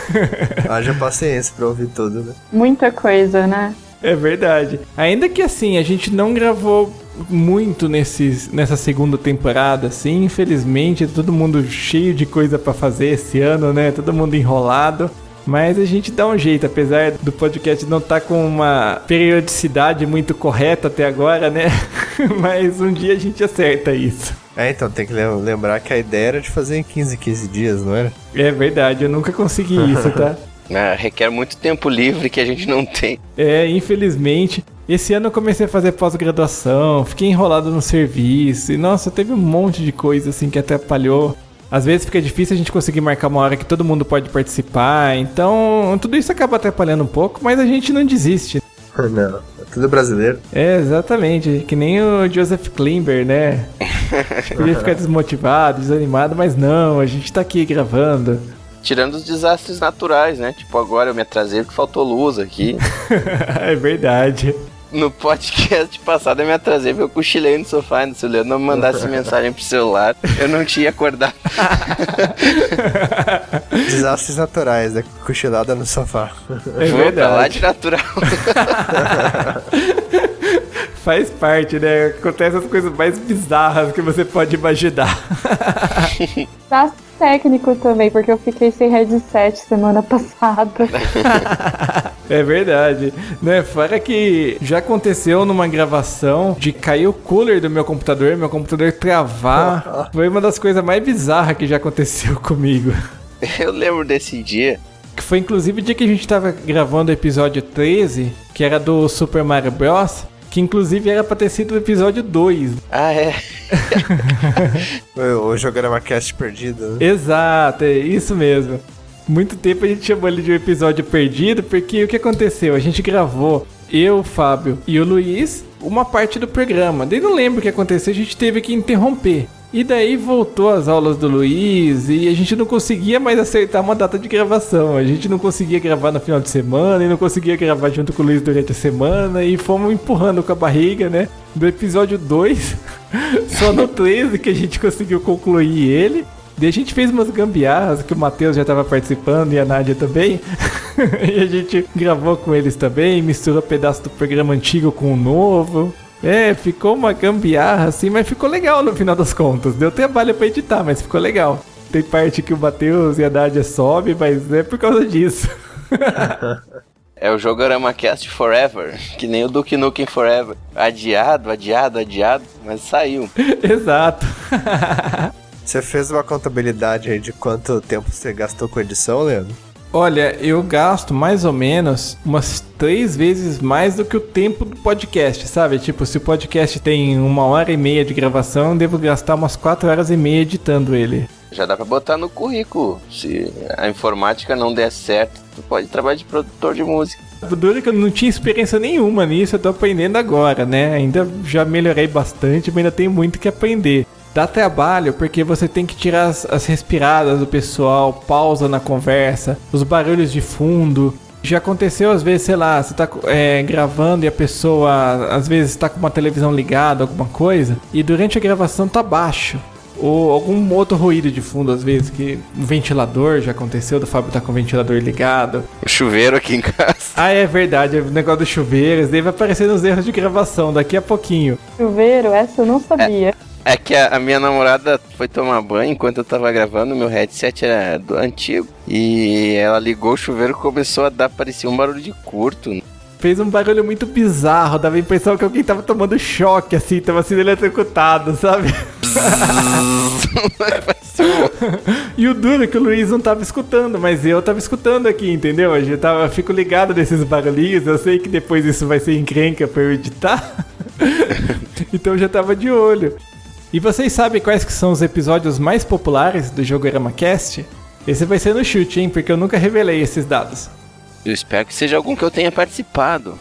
Haja paciência pra ouvir tudo, né? Muita coisa, né? É verdade. Ainda que assim, a gente não gravou muito nesses, nessa segunda temporada, assim, infelizmente, todo mundo cheio de coisa para fazer esse ano, né? Todo mundo enrolado. Mas a gente dá um jeito, apesar do podcast não estar tá com uma periodicidade muito correta até agora, né? Mas um dia a gente acerta isso. É, então tem que lembrar que a ideia era de fazer em 15, 15 dias, não era? É verdade, eu nunca consegui isso, tá? É, requer muito tempo livre que a gente não tem. É, infelizmente. Esse ano eu comecei a fazer pós-graduação, fiquei enrolado no serviço, e nossa, teve um monte de coisa assim que atrapalhou. Às vezes fica difícil a gente conseguir marcar uma hora que todo mundo pode participar, então tudo isso acaba atrapalhando um pouco, mas a gente não desiste. Não, é tudo brasileiro. É, exatamente, que nem o Joseph Klimber, né? Podia ficar desmotivado, desanimado, mas não, a gente tá aqui gravando. Tirando os desastres naturais, né? Tipo, agora eu me atrasei porque faltou luz aqui. é verdade. No podcast passado eu me atrasei porque eu cochilei no sofá. Se o Leandro não me mandasse mensagem pro celular, eu não tinha acordado. Desastres naturais, né? Cochilada no sofá. É Vou verdade. lá de natural. Faz parte, né? Acontece as coisas mais bizarras que você pode imaginar. Tá técnico também, porque eu fiquei sem headset semana passada. é verdade. Né? Fora que já aconteceu numa gravação de cair o cooler do meu computador, meu computador travar. Foi uma das coisas mais bizarras que já aconteceu comigo. Eu lembro desse dia. Que foi inclusive o dia que a gente tava gravando o episódio 13, que era do Super Mario Bros. Que inclusive era pra ter sido o episódio 2. Ah, é? o Jogorama Cast perdido. Né? Exato, é isso mesmo. Muito tempo a gente chamou ele de um episódio perdido, porque o que aconteceu? A gente gravou, eu, o Fábio e o Luiz, uma parte do programa. Daí não lembro o que aconteceu, a gente teve que interromper. E daí voltou as aulas do Luiz e a gente não conseguia mais acertar uma data de gravação. A gente não conseguia gravar no final de semana e não conseguia gravar junto com o Luiz durante a semana e fomos empurrando com a barriga, né? Do episódio 2, só no 13 que a gente conseguiu concluir ele. Daí a gente fez umas gambiarras que o Matheus já estava participando e a Nádia também. e a gente gravou com eles também, misturou pedaço do programa antigo com o novo. É, ficou uma gambiarra assim, mas ficou legal no final das contas. Deu trabalho pra editar, mas ficou legal. Tem parte que o Matheus e a Nádia sobe, mas é por causa disso. É o Jogorama Cast Forever, que nem o Duke Nukem Forever. Adiado, adiado, adiado, mas saiu. Exato. Você fez uma contabilidade aí de quanto tempo você gastou com edição, Leandro? Olha, eu gasto mais ou menos umas três vezes mais do que o tempo do podcast, sabe? Tipo, se o podcast tem uma hora e meia de gravação, eu devo gastar umas quatro horas e meia editando ele. Já dá pra botar no currículo. Se a informática não der certo, tu pode trabalhar de produtor de música. Duro que eu não tinha experiência nenhuma nisso, eu tô aprendendo agora, né? Ainda já melhorei bastante, mas ainda tenho muito que aprender. Dá trabalho porque você tem que tirar as, as respiradas do pessoal, pausa na conversa, os barulhos de fundo. Já aconteceu às vezes, sei lá, você tá é, gravando e a pessoa às vezes tá com uma televisão ligada, alguma coisa, e durante a gravação tá baixo. Ou algum outro ruído de fundo, às vezes, que um ventilador já aconteceu, do Fábio tá com o ventilador ligado. O chuveiro aqui em casa. Ah, é verdade, o negócio do chuveiro, isso daí vai aparecer nos erros de gravação daqui a pouquinho. Chuveiro, essa eu não sabia. É que a, a, minha namorada foi tomar banho enquanto eu tava gravando, meu headset era do antigo. E ela ligou o chuveiro e começou a dar, parecia um barulho de curto. Fez um barulho muito bizarro, dava a impressão que alguém tava tomando choque, assim, tava sendo eletrocutado, sabe? e o duro é que o Luiz não tava escutando, mas eu tava escutando aqui, entendeu? Eu, tava, eu fico ligado nesses barulhinhos, eu sei que depois isso vai ser encrenca pra eu editar. então eu já tava de olho. E vocês sabem quais que são os episódios mais populares do Jogorama Cast? Esse vai ser no chute, hein? Porque eu nunca revelei esses dados. Eu espero que seja algum que eu tenha participado.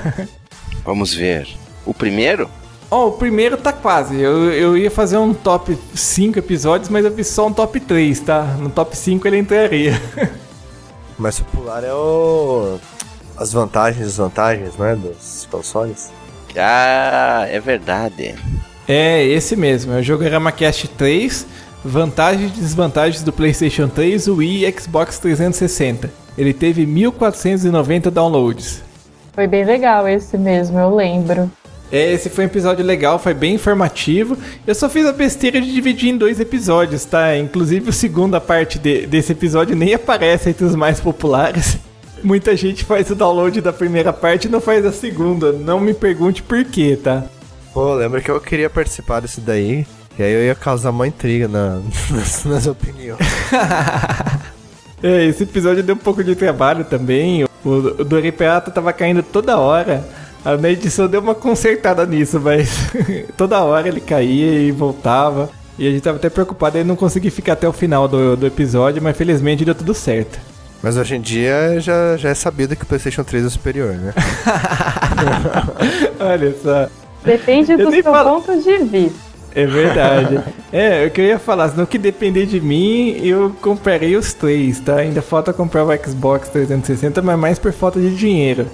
Vamos ver. O primeiro? Oh, o primeiro tá quase. Eu, eu ia fazer um top 5 episódios, mas eu fiz só um top 3, tá? No top 5 ele entraria. mais popular é o. As vantagens e desvantagens, né? Dos consoles. Ah, é verdade. É, esse mesmo, é o Jogorama Cast 3, vantagens e desvantagens do PlayStation 3, Wii e Xbox 360. Ele teve 1490 downloads. Foi bem legal esse mesmo, eu lembro. É, esse foi um episódio legal, foi bem informativo. Eu só fiz a besteira de dividir em dois episódios, tá? Inclusive a segunda parte de, desse episódio nem aparece entre os mais populares. Muita gente faz o download da primeira parte e não faz a segunda. Não me pergunte por quê, tá? Pô, lembra que eu queria participar desse daí. E aí eu ia causar uma intriga na, nas, nas opiniões. é, esse episódio deu um pouco de trabalho também. O, o Doripeata tava caindo toda hora. A na edição deu uma consertada nisso, mas toda hora ele caía e voltava. E a gente tava até preocupado em não conseguir ficar até o final do, do episódio, mas felizmente deu tudo certo. Mas hoje em dia já, já é sabido que o PlayStation 3 é superior, né? Olha só. Depende do seu falo... ponto de vista. É verdade. é, o que eu ia falar, se não que depender de mim, eu comprarei os três, tá? Ainda falta comprar o Xbox 360, mas mais por falta de dinheiro.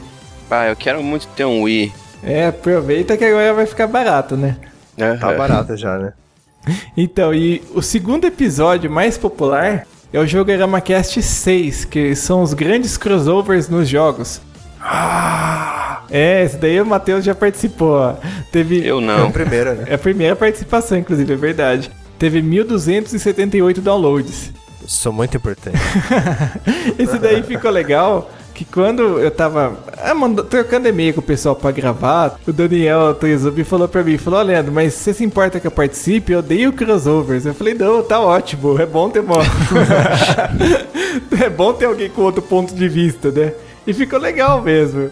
Ah, eu quero muito ter um Wii. É, aproveita que agora vai ficar barato, né? Uhum. Tá barato já, né? Então, e o segundo episódio mais popular é o Jogorama Cast 6, que são os grandes crossovers nos jogos. Ah! É, esse daí o Matheus já participou. Teve... Eu não. É a primeira, né? É a primeira participação, inclusive, é verdade. Teve 1.278 downloads. Sou muito importante. esse daí ficou legal, que quando eu tava ah, mando, trocando e-mail com o pessoal pra gravar, o Daniel Trezubi falou pra mim, falou, oh, Leandro, mas você se importa que eu participe? Eu odeio crossovers. Eu falei, não, tá ótimo, é bom ter uma... é bom ter alguém com outro ponto de vista, né? E ficou legal mesmo.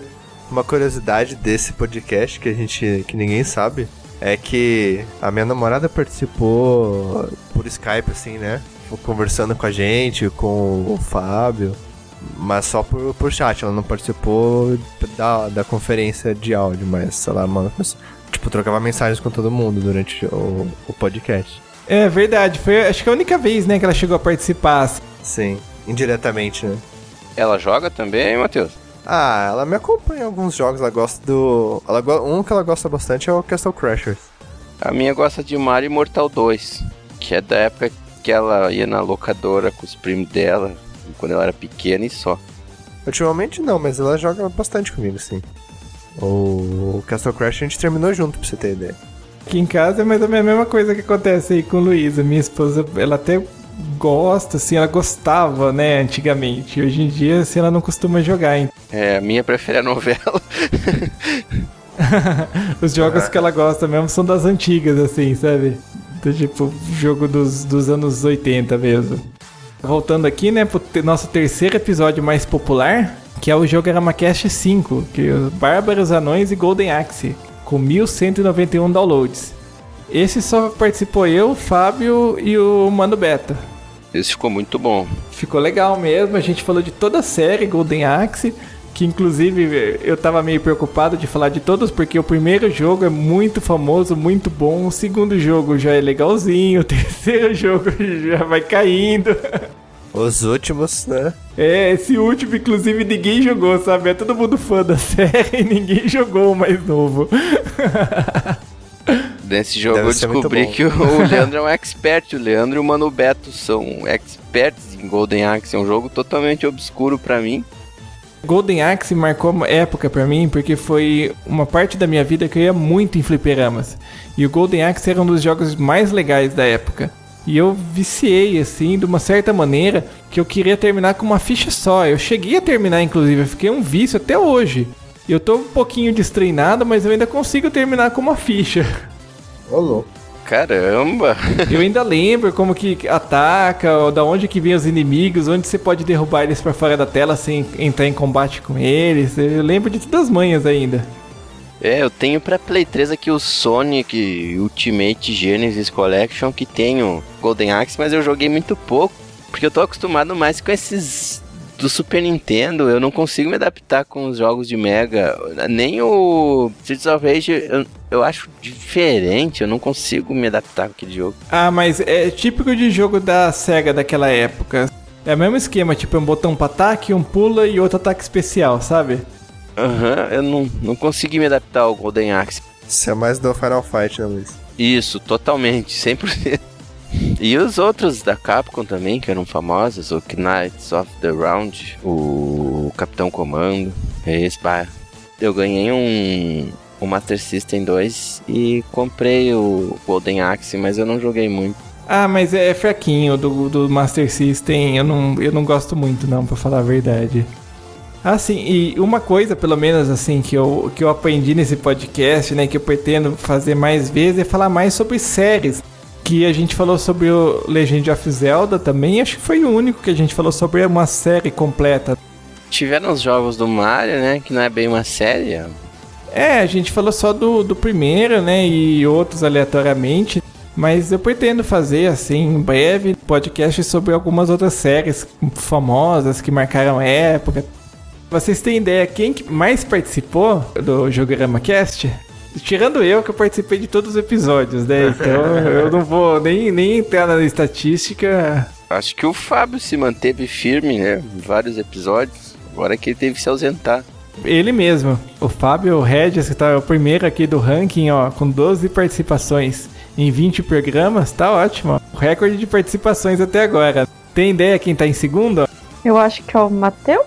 Uma curiosidade desse podcast que a gente. que ninguém sabe é que a minha namorada participou por Skype, assim, né? Conversando com a gente, com o Fábio. Mas só por, por chat, ela não participou da, da conferência de áudio, mas sei lá, mano. Tipo, trocava mensagens com todo mundo durante o, o podcast. É verdade, foi acho que a única vez, né, que ela chegou a participar. Sim, indiretamente, né? Ela joga também, Matheus? Ah, ela me acompanha em alguns jogos, ela gosta do... Ela go... Um que ela gosta bastante é o Castle Crashers. A minha gosta de Mario Mortal 2, que é da época que ela ia na locadora com os primos dela, quando ela era pequena e só. Ultimamente não, mas ela joga bastante comigo, sim. O Castle Crash a gente terminou junto, pra você ter ideia. Aqui em casa é mais ou menos a mesma coisa que acontece aí com Luísa. Minha esposa, ela até gosta, assim, ela gostava, né, antigamente. Hoje em dia, assim, ela não costuma jogar. Hein? É, a minha prefere a novela. Os jogos que ela gosta mesmo são das antigas, assim, sabe? Do, tipo, jogo dos, dos anos 80 mesmo. Voltando aqui, né, pro te- nosso terceiro episódio mais popular, que é o jogo Aramacast 5, que é os Bárbaros Anões e Golden Axe, com 1191 downloads. Esse só participou eu, o Fábio e o Mano Beta. Esse ficou muito bom. Ficou legal mesmo, a gente falou de toda a série Golden Axe, que inclusive eu tava meio preocupado de falar de todos, porque o primeiro jogo é muito famoso, muito bom, o segundo jogo já é legalzinho, o terceiro jogo já vai caindo. Os últimos, né? É, esse último, inclusive, ninguém jogou, sabe? É todo mundo fã da série e ninguém jogou o mais novo. Nesse jogo Deve eu descobri que o, o Leandro é um expert. O Leandro e o Mano Beto são experts em Golden Axe. É um jogo totalmente obscuro pra mim. Golden Axe marcou uma época pra mim porque foi uma parte da minha vida que eu ia muito em fliperamas. E o Golden Axe era um dos jogos mais legais da época. E eu viciei assim, de uma certa maneira, que eu queria terminar com uma ficha só. Eu cheguei a terminar, inclusive, eu fiquei um vício até hoje. Eu tô um pouquinho destreinado, mas eu ainda consigo terminar com uma ficha. Ô, louco. Caramba! Eu ainda lembro como que ataca, ou da onde que vem os inimigos, onde você pode derrubar eles pra fora da tela sem entrar em combate com eles. Eu lembro de todas as manhas ainda. É, eu tenho pra Play 3 aqui o Sonic Ultimate Genesis Collection, que tem o Golden Axe, mas eu joguei muito pouco, porque eu tô acostumado mais com esses do Super Nintendo, eu não consigo me adaptar com os jogos de Mega, nem o Streets of Rage eu, eu acho diferente, eu não consigo me adaptar com aquele jogo. Ah, mas é típico de jogo da SEGA daquela época. É o mesmo esquema, tipo, um botão pra ataque, um pula e outro ataque especial, sabe? Aham, eu não, não consegui me adaptar ao Golden Axe. Isso é mais do Final Fight, né, Luiz? Isso, totalmente, 100%. E os outros da Capcom também, que eram famosos, o Knights of the Round, o Capitão Comando, esse, pá. Eu ganhei um, um Master System 2 e comprei o Golden Axe, mas eu não joguei muito. Ah, mas é fraquinho do, do Master System, eu não, eu não gosto muito não, pra falar a verdade. Ah, sim, e uma coisa, pelo menos, assim, que eu, que eu aprendi nesse podcast, né, que eu pretendo fazer mais vezes, é falar mais sobre séries. Que a gente falou sobre o Legend of Zelda também, acho que foi o único que a gente falou sobre uma série completa. Tiveram os jogos do Mario, né, que não é bem uma série. é- a gente falou só do, do primeiro, né, e outros aleatoriamente. Mas eu pretendo fazer, assim, em breve, podcast sobre algumas outras séries famosas que marcaram a época. Vocês têm ideia quem que mais participou do Jogorama Cast? Tirando eu, que eu participei de todos os episódios, né? Então eu não vou nem, nem entrar na estatística. Acho que o Fábio se manteve firme, né, em vários episódios. Agora que ele teve que se ausentar. Ele mesmo, o Fábio Regis, que tá o primeiro aqui do ranking, ó, com 12 participações em 20 programas, tá ótimo. ó. O recorde de participações até agora. Tem ideia quem tá em segundo? ó? Eu acho que é o Mateu.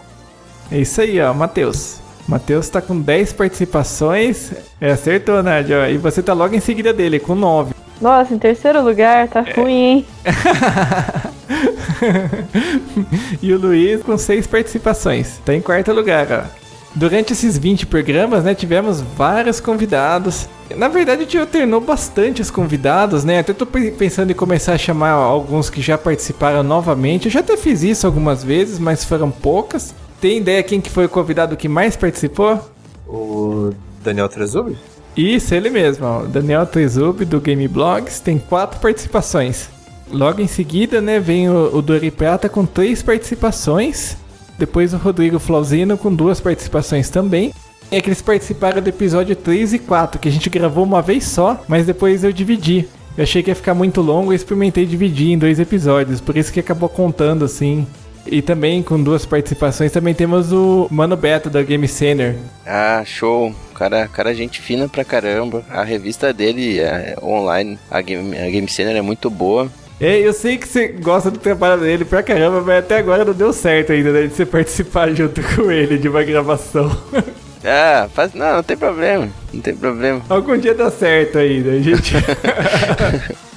É isso aí, ó, Matheus. Matheus tá com 10 participações. É, acertou, Nádia. ó. E você tá logo em seguida dele, com 9. Nossa, em terceiro lugar, tá ruim, hein? e o Luiz com 6 participações. Tá em quarto lugar, ó. Durante esses 20 programas, né, tivemos vários convidados. Na verdade, a gente alternou bastante os convidados, né? Até tô pe- pensando em começar a chamar alguns que já participaram novamente. Eu já até fiz isso algumas vezes, mas foram poucas. Tem ideia quem que foi o convidado que mais participou? O Daniel Trezubi? Isso, ele mesmo, ó. Daniel Trezub do Game Blogs tem quatro participações. Logo em seguida, né, vem o, o Dori Prata com três participações. Depois o Rodrigo Flauzino com duas participações também. É que eles participaram do episódio 3 e 4, que a gente gravou uma vez só, mas depois eu dividi. Eu achei que ia ficar muito longo e experimentei dividir em dois episódios, por isso que acabou contando assim. E também com duas participações também temos o Mano Beto da Game Center. Ah, show. Cara, cara, gente fina pra caramba. A revista dele é online, a Game, a Game Center é muito boa. Ei, eu sei que você gosta do trabalho dele pra caramba, mas até agora não deu certo ainda, né, de você participar junto com ele de uma gravação. Ah, faz, não, não tem problema, não tem problema. Algum dia dá certo ainda, a gente.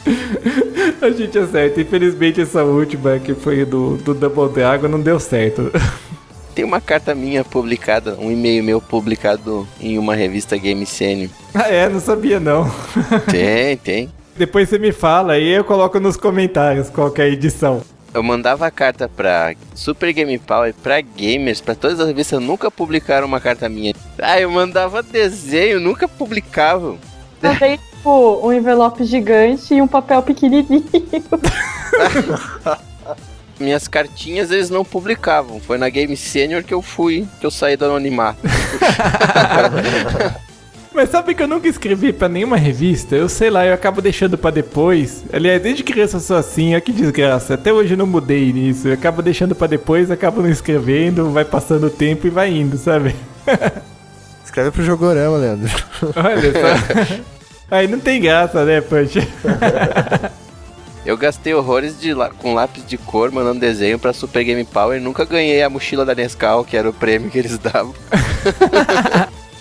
a gente acerta. Infelizmente, essa última, que foi do, do Double Dragon, não deu certo. Tem uma carta minha publicada, um e-mail meu publicado em uma revista Game. Ah, é? Não sabia não. Tem, tem. Depois você me fala aí eu coloco nos comentários qual é a edição. Eu mandava a carta pra Super Game Power, pra gamers, pra todas as revistas, nunca publicaram uma carta minha. Ah, eu mandava desenho, nunca publicavam. Também, tipo, um envelope gigante e um papel pequenininho. Minhas cartinhas eles não publicavam. Foi na Game Senior que eu fui, que eu saí do anonimato. Mas sabe que eu nunca escrevi pra nenhuma revista? Eu sei lá, eu acabo deixando pra depois. Aliás, desde criança eu sou assim, olha que desgraça. Até hoje eu não mudei nisso. Eu acabo deixando pra depois, acabo não escrevendo, vai passando o tempo e vai indo, sabe? Escreve pro Jogorama, Leandro. Olha só. Aí não tem graça, né, Punch? Eu gastei horrores de lá- com lápis de cor mandando desenho pra Super Game Power e nunca ganhei a mochila da Nescau, que era o prêmio que eles davam.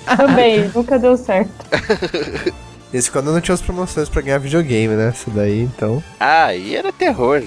Também, nunca deu certo. Esse quando não tinha as promoções pra ganhar videogame, né? Isso daí, então. Ah, aí era terror.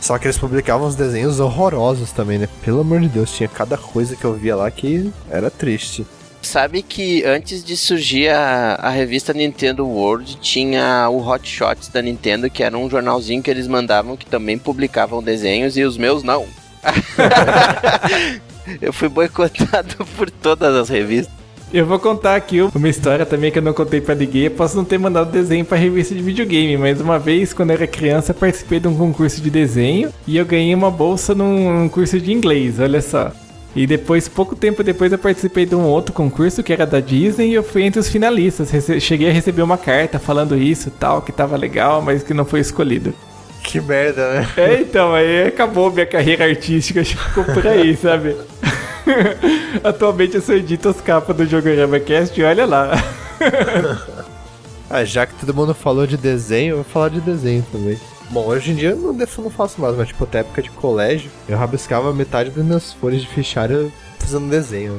Só que eles publicavam uns desenhos horrorosos também, né? Pelo amor de Deus, tinha cada coisa que eu via lá que era triste. Sabe que antes de surgir a, a revista Nintendo World, tinha o Hot Shots da Nintendo, que era um jornalzinho que eles mandavam que também publicavam desenhos e os meus não. eu fui boicotado por todas as revistas. Eu vou contar aqui uma história também que eu não contei pra ninguém. Eu posso não ter mandado desenho pra revista de videogame, mas uma vez, quando eu era criança, eu participei de um concurso de desenho e eu ganhei uma bolsa num, num curso de inglês, olha só. E depois, pouco tempo depois, eu participei de um outro concurso que era da Disney e eu fui entre os finalistas. Rece- cheguei a receber uma carta falando isso tal, que tava legal, mas que não foi escolhido. Que merda, né? É, então, aí acabou minha carreira artística, ficou por aí, sabe? Atualmente eu sou edito as capas do Jogorama Cast e olha lá. Ah, já que todo mundo falou de desenho, eu vou falar de desenho também. Bom, hoje em dia eu não, def- não faço mais, mas tipo, até época de colégio, eu rabiscava metade das minhas folhas de fichário fazendo desenho.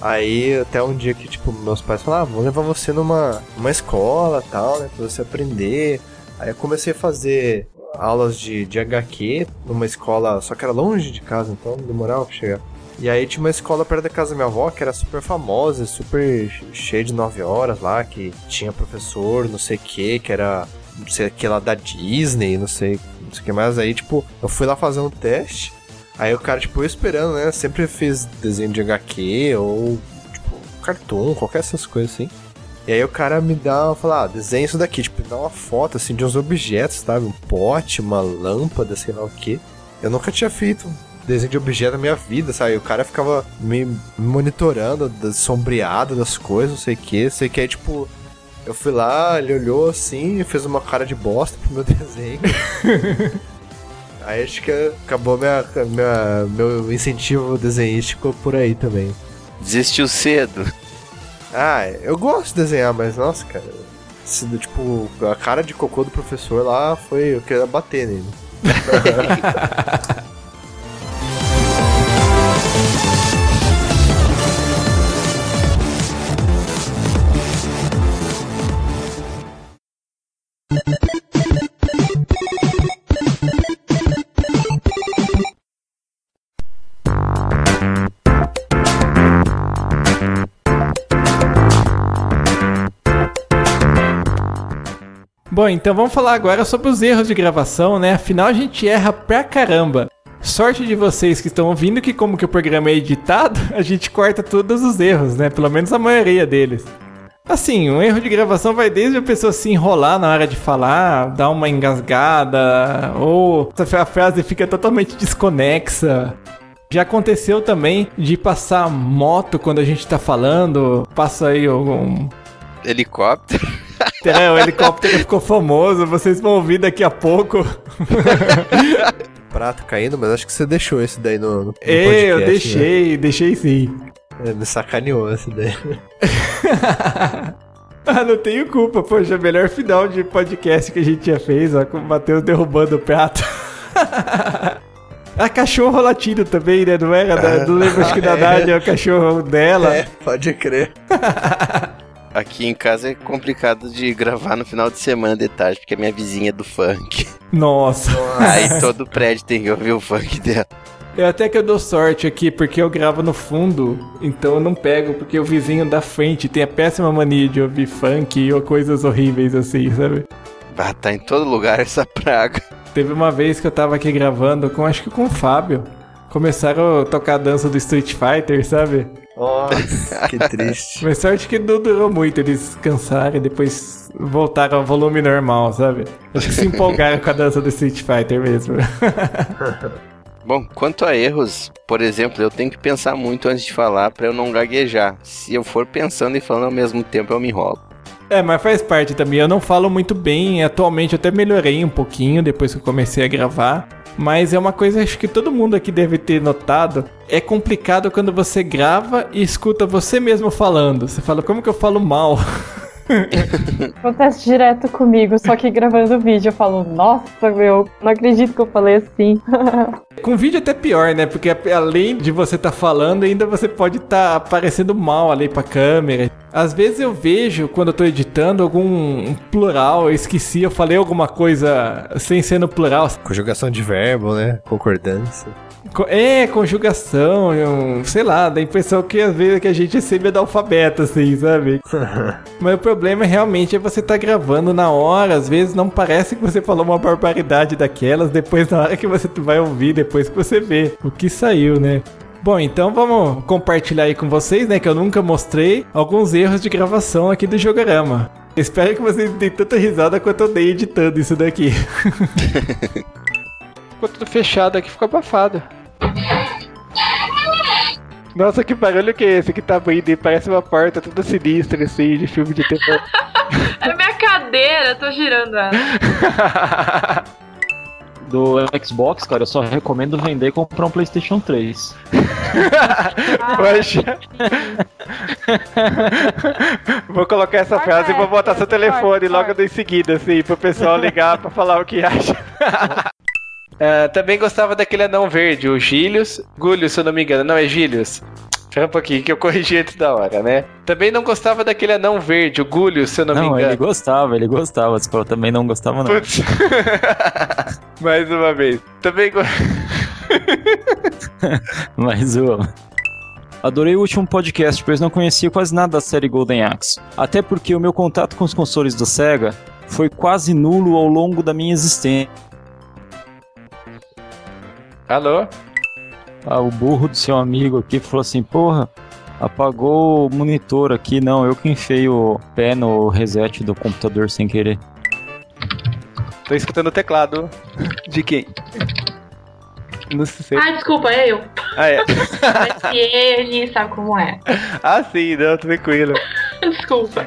Aí até um dia que, tipo, meus pais falaram, ah, vou levar você numa, numa escola tal, né, pra você aprender. Aí eu comecei a fazer aulas de, de HQ numa escola, só que era longe de casa, então demorava pra chegar. E aí tinha uma escola perto da casa da minha avó que era super famosa, super cheia de 9 horas lá, que tinha professor, não sei o que, que era não sei o que lá da Disney, não sei, não sei o que mais. Aí, tipo, eu fui lá fazer um teste. Aí o cara, tipo, eu esperando, né? Sempre fiz desenho de HQ ou, tipo, cartoon, qualquer essas coisas assim. E aí o cara me dá, fala, ah, desenha isso daqui, tipo, dá uma foto, assim, de uns objetos, sabe? Um pote, uma lâmpada, sei lá o que. Eu nunca tinha feito desenho de objeto na minha vida, sabe? O cara ficava me monitorando, sombreado das coisas, não sei o que. Sei que aí, tipo, eu fui lá, ele olhou assim e fez uma cara de bosta pro meu desenho. aí acho que acabou minha, minha, meu incentivo desenhístico por aí também. Desistiu cedo. Ah, eu gosto de desenhar, mas nossa, cara. tipo, a cara de cocô do professor lá foi. Eu queria bater nele. Bom, então vamos falar agora sobre os erros de gravação, né? Afinal, a gente erra pra caramba. Sorte de vocês que estão ouvindo que como que o programa é editado, a gente corta todos os erros, né? Pelo menos a maioria deles. Assim, um erro de gravação vai desde a pessoa se enrolar na hora de falar, dar uma engasgada, ou a frase fica totalmente desconexa. Já aconteceu também de passar moto quando a gente tá falando, passa aí algum Helicóptero. É, o helicóptero ficou famoso, vocês vão ouvir daqui a pouco. Prato caindo, mas acho que você deixou esse daí no, no Ei, eu podcast, deixei, deixei sim. Né? Ele sacaneou esse daí. ah, não tenho culpa, poxa, melhor final de podcast que a gente já fez, ó, com o Matheus derrubando o prato. A cachorro latindo também, né? Não era? Da, não lembro, acho que da É. Nádia é o cachorro dela. É, pode crer. Aqui em casa é complicado de gravar no final de semana de tarde, porque a minha vizinha é do funk. Nossa. Aí todo prédio tem que ouvir o funk dela. Eu até que eu dou sorte aqui, porque eu gravo no fundo, então eu não pego, porque o vizinho da frente tem a péssima mania de ouvir funk ou coisas horríveis assim, sabe? Ah, tá em todo lugar essa praga. Teve uma vez que eu tava aqui gravando com, acho que com o Fábio. Começaram a tocar a dança do Street Fighter, sabe? Nossa, que triste. Mas sorte que não durou muito, eles cansaram e depois voltaram ao volume normal, sabe? Acho que se empolgaram com a dança do Street Fighter mesmo. Bom, quanto a erros, por exemplo, eu tenho que pensar muito antes de falar pra eu não gaguejar. Se eu for pensando e falando ao mesmo tempo, eu me enrolo. É, mas faz parte também. Eu não falo muito bem. Atualmente eu até melhorei um pouquinho depois que eu comecei a gravar. Mas é uma coisa acho que todo mundo aqui deve ter notado. É complicado quando você grava e escuta você mesmo falando. Você fala, como que eu falo mal? Acontece direto comigo, só que gravando vídeo eu falo, nossa, meu, não acredito que eu falei assim. Com vídeo é até pior, né? Porque além de você estar falando, ainda você pode estar aparecendo mal ali pra câmera. Às vezes eu vejo, quando eu tô editando, algum plural, eu esqueci, eu falei alguma coisa sem ser no plural. Conjugação de verbo, né? Concordância. Co- É, conjugação, eu- sei lá, dá a impressão que às vezes que a gente é semi-analfabeto, assim, sabe? Mas o problema realmente é você tá gravando na hora, às vezes não parece que você falou uma barbaridade daquelas, depois na hora que você vai ouvir, depois que você vê o que saiu, né? Bom, então vamos compartilhar aí com vocês, né, que eu nunca mostrei, alguns erros de gravação aqui do Jogorama. Espero que vocês deem tanta risada quanto eu dei editando isso daqui. ficou tudo fechado aqui, ficou abafado. Nossa, que barulho que é esse que tá abrindo? Parece uma porta toda sinistra, assim, de filme de terror. É minha cadeira, tô girando ela. Do Xbox, cara, eu só recomendo vender e comprar um PlayStation 3. Poxa. vou colocar essa frase e vou botar seu telefone logo em seguida, assim, pro pessoal ligar pra falar o que acha. É, também gostava daquele anão verde, o Gilius. Gúlius, se eu não me engano. Não, é Gilius. Um pouquinho que eu corrigi antes da hora, né? Também não gostava daquele anão verde, o Gúlius, se eu não, me Não, engano. ele gostava, ele gostava. Você falou, também não gostava, não. Putz. Mais uma vez. Também. Mas eu. Adorei o último podcast, pois não conhecia quase nada da série Golden Axe. Até porque o meu contato com os consoles do Sega foi quase nulo ao longo da minha existência. Alô? Ah, o burro do seu amigo aqui falou assim: porra, apagou o monitor aqui. Não, eu que enfiei o pé no reset do computador sem querer. Tô escutando o teclado. De quem? Não sei. Ai, desculpa, é eu. Ah, é. Mas que ele sabe como é. Ah, sim, não, tranquilo. Desculpa.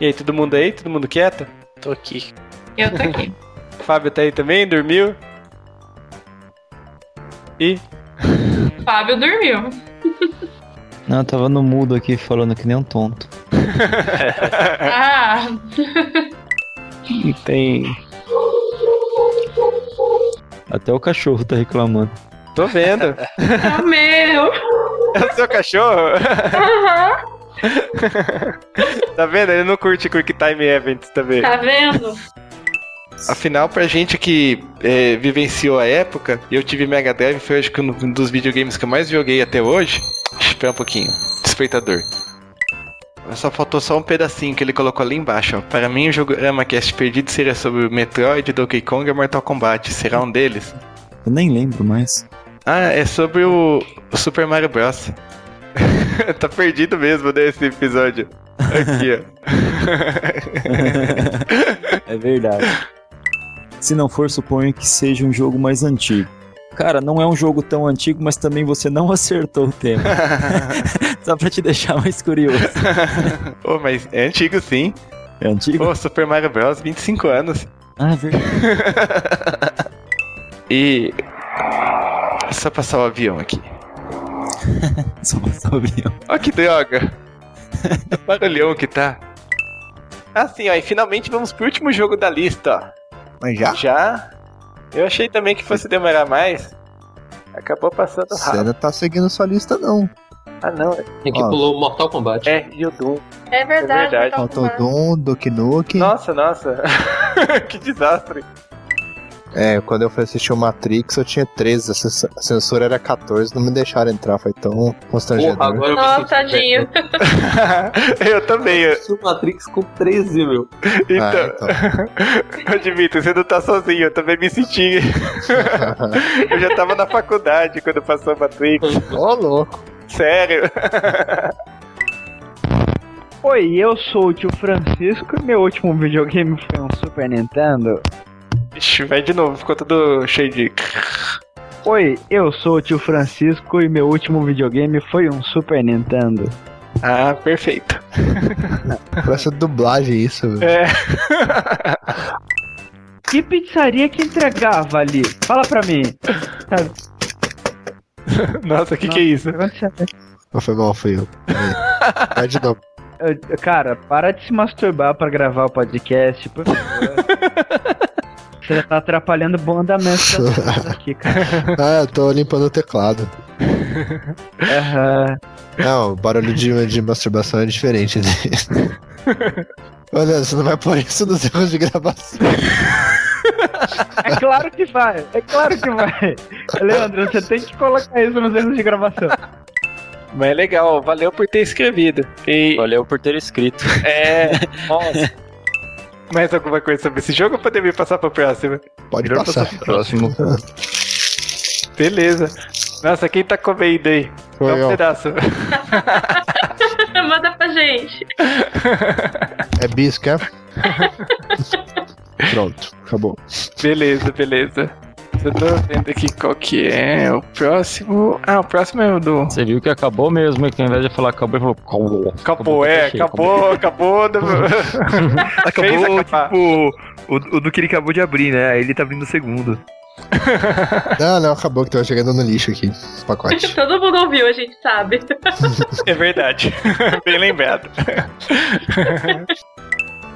E aí, todo mundo aí? Todo mundo quieto? Tô aqui. Eu tô aqui. Fábio tá aí também? Dormiu? E? Fábio dormiu. Não, eu tava no mudo aqui falando que nem um tonto. Ah, Tem. Até o cachorro tá reclamando. Tô vendo. é o meu. É o seu cachorro? Aham. tá vendo? Ele não curte Quick Time Events também. Tá vendo? Afinal, pra gente que é, vivenciou a época, eu tive Mega Drive, foi acho que um dos videogames que eu mais joguei até hoje. Espera um pouquinho. Despertador. Só faltou só um pedacinho que ele colocou ali embaixo. Ó. Para mim, o jogo Cast perdido seria sobre o Metroid, Donkey Kong e Mortal Kombat. Será um deles? Eu nem lembro mais. Ah, é sobre o, o Super Mario Bros. tá perdido mesmo nesse episódio. Aqui, ó. É verdade. Se não for, suponho que seja um jogo mais antigo. Cara, não é um jogo tão antigo, mas também você não acertou o tema. Só pra te deixar mais curioso. Ô, mas é antigo sim. É antigo? Pô, Super Mario Bros. 25 anos. Ah, é verdade. E. Só passar o avião aqui. Só passar o avião. Ó que droga! Que barulhão que tá. Assim, ó, e finalmente vamos pro último jogo da lista, Mas já? Já? Eu achei também que fosse demorar mais. Acabou passando Você rápido. não tá seguindo sua lista, não. Ah, não. Tem que Ó. pulou o Mortal Kombat. É, e o Doom. É verdade. verdade. Mortal Kombat. Doom, Duke Nukem. Nossa, nossa. que desastre. É, quando eu fui assistir o Matrix, eu tinha 13, a cens- a censura era 14, não me deixaram entrar, foi tão constrangedor. Porra, agora eu Nossa, tadinho. eu também. eu- O Matrix com 13, meu. Então, Ah, então. eu admito, você não tá sozinho, eu também me senti. eu já tava na faculdade quando passou a Matrix. Ô, louco. Sério. Oi, eu sou o tio Francisco e meu último videogame foi um Super Nintendo. Ixi, vai de novo, ficou tudo cheio de. Oi, eu sou o tio Francisco e meu último videogame foi um Super Nintendo. Ah, perfeito. Parece dublagem isso, velho. É. Que pizzaria que entregava ali? Fala pra mim. Sabe? Nossa, o que, que é isso? Não foi mal, foi eu. Vai de novo. Cara, para de se masturbar pra gravar o podcast, por favor. Você já tá atrapalhando o bom andamento das aqui, cara. Ah, eu tô limpando o teclado. Aham. Não, o barulho de, de masturbação é diferente. Né? Olha, você não vai pôr isso nos erros de gravação. É claro que vai, é claro que vai. Leandro, você tem que colocar isso nos erros de gravação. Mas é legal, valeu por ter escrevido. E Valeu por ter escrito. é. Nossa. Mais alguma coisa sobre esse jogo ou podemos passar pra próxima? Pode Melhor passar. passar pro próximo. Beleza. Nossa, quem tá comendo aí? Dá Foi um eu. pedaço. Manda pra gente. É bis, quer? Pronto, acabou. Beleza, beleza. Eu tô vendo aqui qual que é o próximo. Ah, o próximo é o do. Você viu que acabou mesmo, que ao invés de falar acabou, ele falou acabou. Acabou, é, acabou, acabou. do- Acabou, tipo, o, o do que ele acabou de abrir, né? Aí ele tá abrindo o segundo. Não, não, acabou que tava chegando no lixo aqui. Esse pacote. Todo mundo ouviu, a gente sabe. É verdade. Bem lembrado.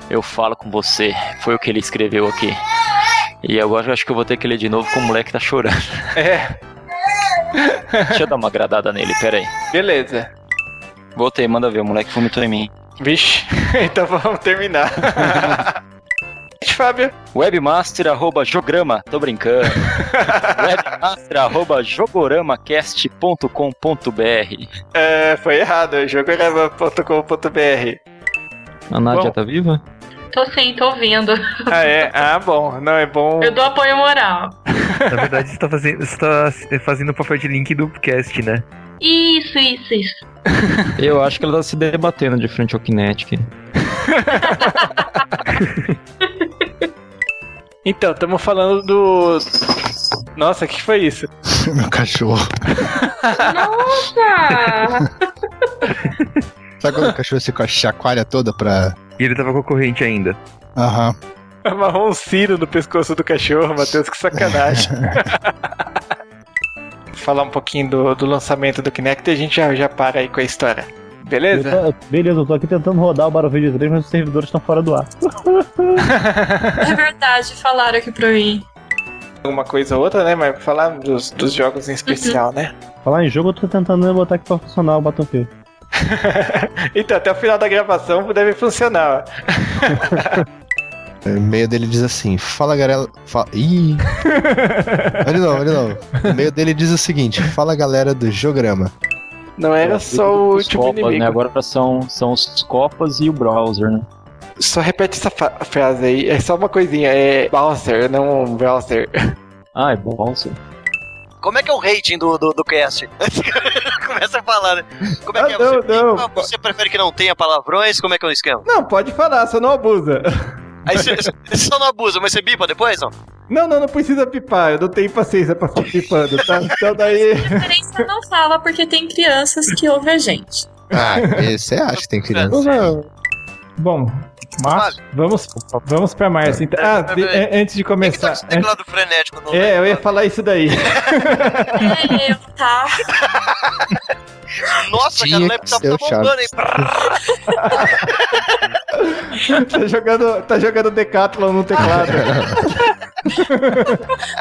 Eu falo com você. Foi o que ele escreveu aqui. E agora eu acho que eu vou ter que ler de novo com o moleque tá chorando. É, Deixa eu dar uma agradada nele, pera aí. beleza. Voltei, manda ver, o moleque vomitou em mim. Vixe, então vamos terminar. Fábio. Webmaster arroba jograma, tô brincando. Webmaster arroba jogoramacast.com.br É, foi errado, jogorama.com.br. A Nádia Bom. tá viva? Tô sim, tô ouvindo. Ah, é? Ah, bom. Não, é bom. Eu dou apoio moral. Na verdade, você tá fazendo, você tá fazendo o papel de link do cast, né? Isso, isso, isso. Eu acho que ela tá se debatendo de frente ao Kinetic. Então, estamos falando do. Nossa, o que foi isso? Meu cachorro. Nossa! Sabe quando o cachorro se chacoalha toda pra. E ele tava com a corrente ainda. Aham. Amarrou um sino no pescoço do cachorro, Matheus, que sacanagem. Falar um pouquinho do, do lançamento do Kinect e a gente já, já para aí com a história. Beleza? beleza, eu tô aqui tentando rodar o Battlefield 3, mas os servidores estão fora do ar. É verdade, falaram aqui pra eu ir. Alguma coisa ou outra, né? Mas falar dos, dos jogos em especial, né? Falar em jogo, eu tô tentando botar aqui pra funcionar o Battlefield. então, até o final da gravação deve funcionar. O e-mail dele diz assim: Fala galera. Fa... Ih! olha não, olha não. O e-mail dele diz o seguinte: Fala galera do Jograma. Não era só o último copas, inimigo. né? Agora são, são os copas e o browser, né? Só repete essa frase aí. É só uma coisinha. É Bowser, não browser. Ah, é browser. Como é que é o rating do, do, do cast? Começa a falar, né? Como é que é? Ah, não, você, não. você prefere que não tenha palavrões? Como é que é o esquema? Não, pode falar, só não abusa. Aí você você só não abusa, mas você bipa depois, não? Não, não, não precisa pipar. Eu não tenho paciência pra ficar pipando, tá? Então daí. Preferência não fala porque tem crianças que ouvem a gente. Ah, você acha que tem criança? Bom, Março? Vamos, vamos pra março. Então, ah, de- É, é, antes de começar. Esse teclado frenético no É, eu ia falar isso daí. É, eu, tá? Nossa, cara, o laptop que ser tá bombando, hein? tá jogando, tá jogando Decathlon no teclado.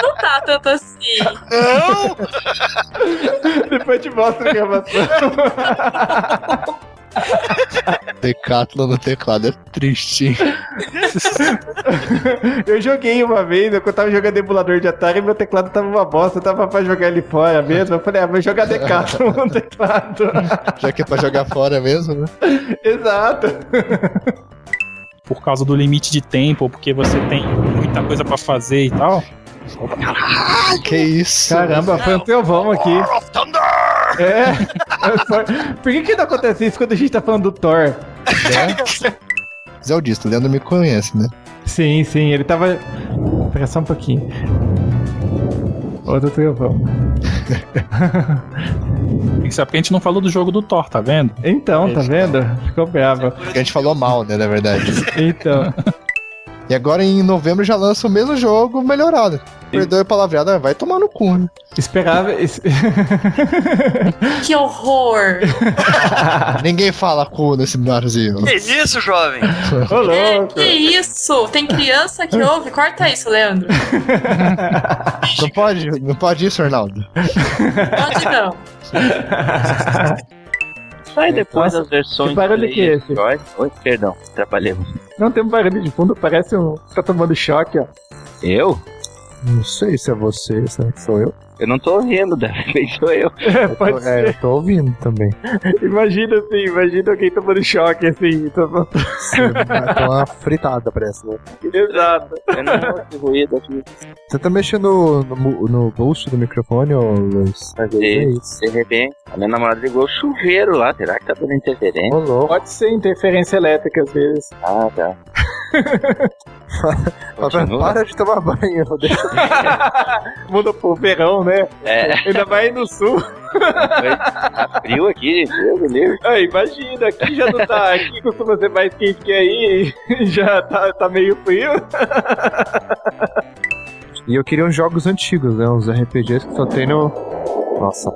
Não tá tanto assim. Não! Depois te mostro a gravação. Decathlon no teclado é triste. Eu joguei uma vez, eu tava jogando emulador de Atari e meu teclado tava uma bosta, eu tava pra jogar ele fora mesmo. Eu falei, ah, vou jogar Decathlon no teclado. Já que é pra jogar fora mesmo, né? Exato. Por causa do limite de tempo, ou porque você tem muita coisa pra fazer e tal. Que isso? Caramba, foi um trovão aqui. É. Por que que não acontece isso quando a gente tá falando do Thor? Zeldista, o Leandro me conhece, né? Sim, sim, ele tava. Pera só um pouquinho. Outro trovão. Isso é porque a gente não falou do jogo do Thor, tá vendo? Então, tá vendo? Ficou bravo. Porque a gente falou mal, né, na verdade. Então. E agora em novembro já lança o mesmo jogo melhorado. Perdoe a palavreada, vai tomar no cu, né? Esperava. es- Que horror! Ninguém fala cu nesse Brasil. Que isso, jovem? Ô, É, que isso? Tem criança que ouve? Corta isso, Leandro. Não pode, não pode isso, Arnaldo. Pode não. Sai depois Nossa, das versões. que barulho que é esse? Android. Oi, perdão, atrapalhei. Não tem um barulho de fundo, parece um. Tá tomando choque, ó. Eu? Não sei se é você, se sou eu. Eu não tô ouvindo, de repente sou eu. É, pode ser. eu tô ouvindo também. Imagina assim, imagina alguém tomando choque assim. Tomando... Tá uma fritada, parece, né? Exato. Eu não ouço ruído aqui. Você tá mexendo no, no, no bolso do microfone, ô Luiz? De, de repente, a minha namorada ligou o chuveiro lá. Será que tá dando interferência? Ô, louco. Pode ser interferência elétrica às vezes. Ah, tá. Para de tomar banho. Deixa... Muda pro verão, né? É, Ainda vai no sul. tá frio aqui, gente. Ah, imagina, aqui já não tá. Aqui costuma ser mais quente que aí. e Já tá, tá meio frio. E eu queria uns jogos antigos, né? Uns RPGs que só tem no. Nossa,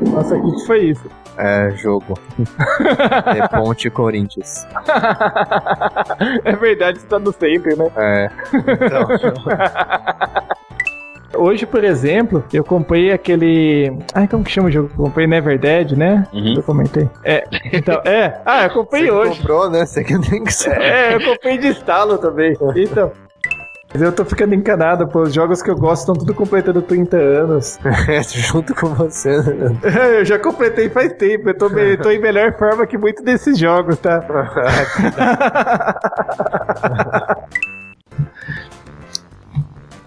Nossa, o que foi isso? É jogo. é Ponte Corinthians. É verdade, você tá no sempre, né? É. Então, Hoje, por exemplo, eu comprei aquele. Ai, como que chama o jogo? Eu comprei Never Dead, né? Uhum. Eu comentei. É, então, é. Ah, eu comprei você hoje. comprou, né? Você que tem que ser. É, eu comprei de estalo também. Então. Eu tô ficando encanado, pô. Os jogos que eu gosto estão tudo completando 30 anos. Junto com você, né? eu já completei faz tempo. Eu tô, me- tô em melhor forma que muitos desses jogos, tá?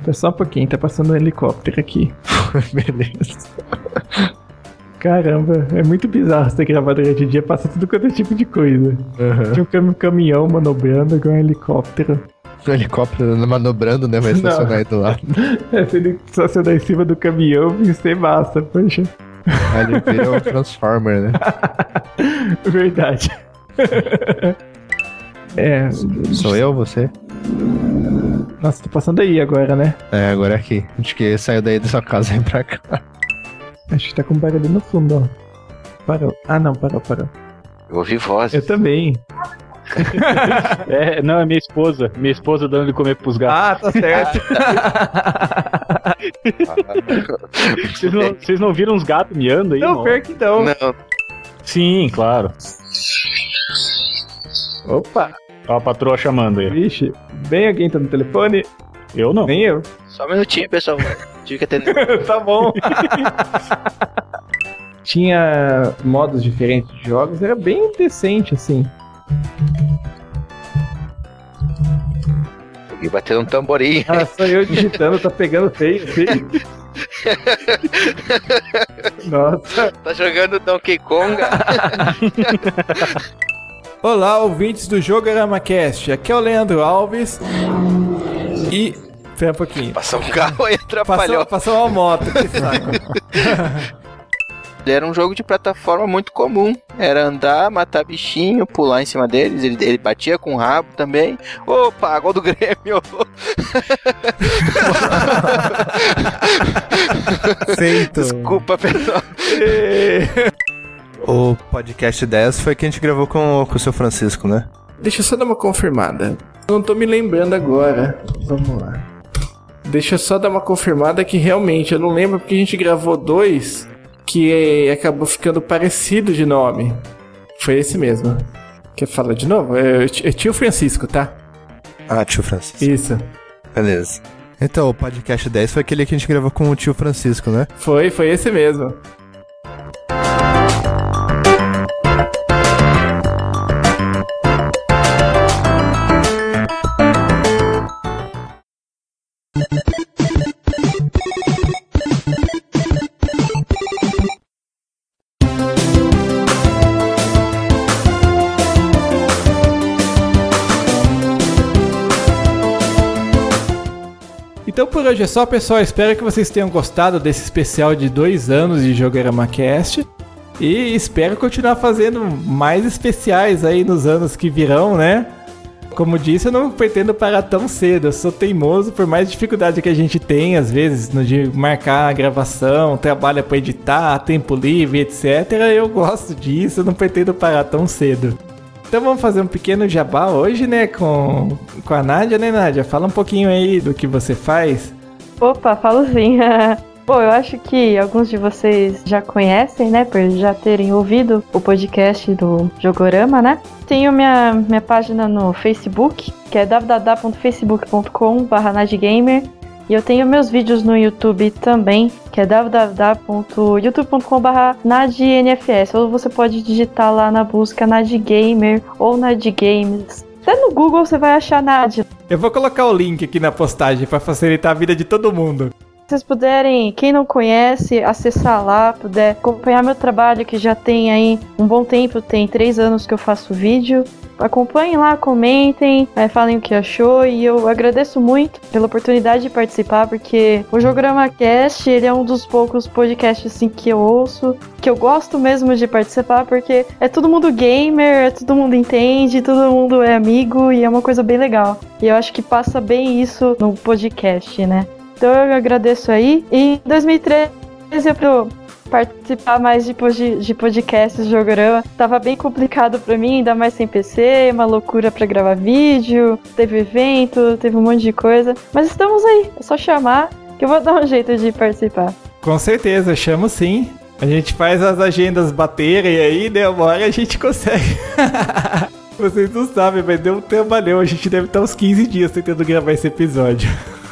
Tá só um pouquinho, tá passando um helicóptero aqui. Beleza. Caramba, é muito bizarro você gravar durante o dia, passa tudo quanto é tipo de coisa. Tinha um cam- caminhão manobrando com um helicóptero. O helicóptero manobrando, né? Vai Não. estacionar aí do lado. É, se ele estacionar em cima do caminhão, ia ser massa, poxa. Aí ele vira o Transformer, né? Verdade. é, Sou eu, você? nossa, tô passando aí agora, né? É, agora é aqui. Acho que saiu daí da sua casa e vem pra cá. Acho que tá com um barulho no fundo, ó. Parou. Ah, não, parou, parou. Eu ouvi vozes. Eu também. É, não, é minha esposa. Minha esposa dando de comer pros gatos. Ah, tá certo. Vocês não, vocês não viram uns gatos miando aí? não, pior que não. Não, Sim, claro. Opa, Ó a patroa chamando aí. vixe. Bem alguém tá no telefone? Eu não. Nem eu. só um minutinho, pessoal. Tive que atender. tá bom. Tinha modos diferentes de jogos, era bem decente, assim. E batendo um tamborim. Ah, só eu digitando, tá pegando feio, feio. Nossa. Tá jogando Donkey Konga. Olá, ouvintes do Jogorama Cast. Aqui é o Leandro Alves. E. Espera um pouquinho. Passou um carro e atrapalhou. Passou, passou uma moto, que saco. Era um jogo de plataforma muito comum. Era andar, matar bichinho, pular em cima deles. Ele, ele batia com o rabo também. Opa, gol do Grêmio! Feito. Desculpa, pessoal. O podcast 10 foi que a gente gravou com, com o seu Francisco, né? Deixa eu só dar uma confirmada. Não tô me lembrando agora. Vamos lá. Deixa eu só dar uma confirmada que realmente eu não lembro porque a gente gravou dois que acabou ficando parecido de nome. Foi esse mesmo. Quer falar de novo? É, é tio Francisco, tá? Ah, tio Francisco. Isso. Beleza. Então, o podcast 10 foi aquele que a gente gravou com o tio Francisco, né? Foi, foi esse mesmo. Por hoje é só, pessoal. Espero que vocês tenham gostado desse especial de dois anos de Jogorama Cast. E espero continuar fazendo mais especiais aí nos anos que virão, né? Como disse, eu não pretendo parar tão cedo. Eu sou teimoso, por mais dificuldade que a gente tem, às vezes, no de marcar a gravação, trabalha para editar, tempo livre, etc. Eu gosto disso, eu não pretendo parar tão cedo. Então vamos fazer um pequeno jabá hoje, né, com, com a Nádia, né, Nádia? Fala um pouquinho aí do que você faz. Opa, falo sim. Bom, eu acho que alguns de vocês já conhecem, né, por já terem ouvido o podcast do Jogorama, né? Tenho minha, minha página no Facebook, que é www.facebook.com/nadgamer. E eu tenho meus vídeos no YouTube também, que é www.youtube.com.br nadnfs. Ou você pode digitar lá na busca Nadgamer ou Nadgames. Até no Google você vai achar Nad. Eu vou colocar o link aqui na postagem para facilitar a vida de todo mundo. Se vocês puderem, quem não conhece, acessar lá, puder acompanhar meu trabalho, que já tem aí um bom tempo, tem três anos que eu faço vídeo. Acompanhem lá, comentem, é, falem o que achou e eu agradeço muito pela oportunidade de participar, porque o Jograma Cast ele é um dos poucos podcasts assim, que eu ouço, que eu gosto mesmo de participar, porque é todo mundo gamer, é todo mundo entende, todo mundo é amigo e é uma coisa bem legal. E eu acho que passa bem isso no podcast, né? Então eu agradeço aí. E em 2013 eu participar mais de, de podcasts de Jogorama. Tava bem complicado para mim, ainda mais sem PC, uma loucura para gravar vídeo, teve evento, teve um monte de coisa. Mas estamos aí, é só chamar que eu vou dar um jeito de participar. Com certeza, chamo sim. A gente faz as agendas baterem aí, né? Uma hora a gente consegue. Vocês não sabem, mas deu um trabalhão. A gente deve estar uns 15 dias tentando gravar esse episódio.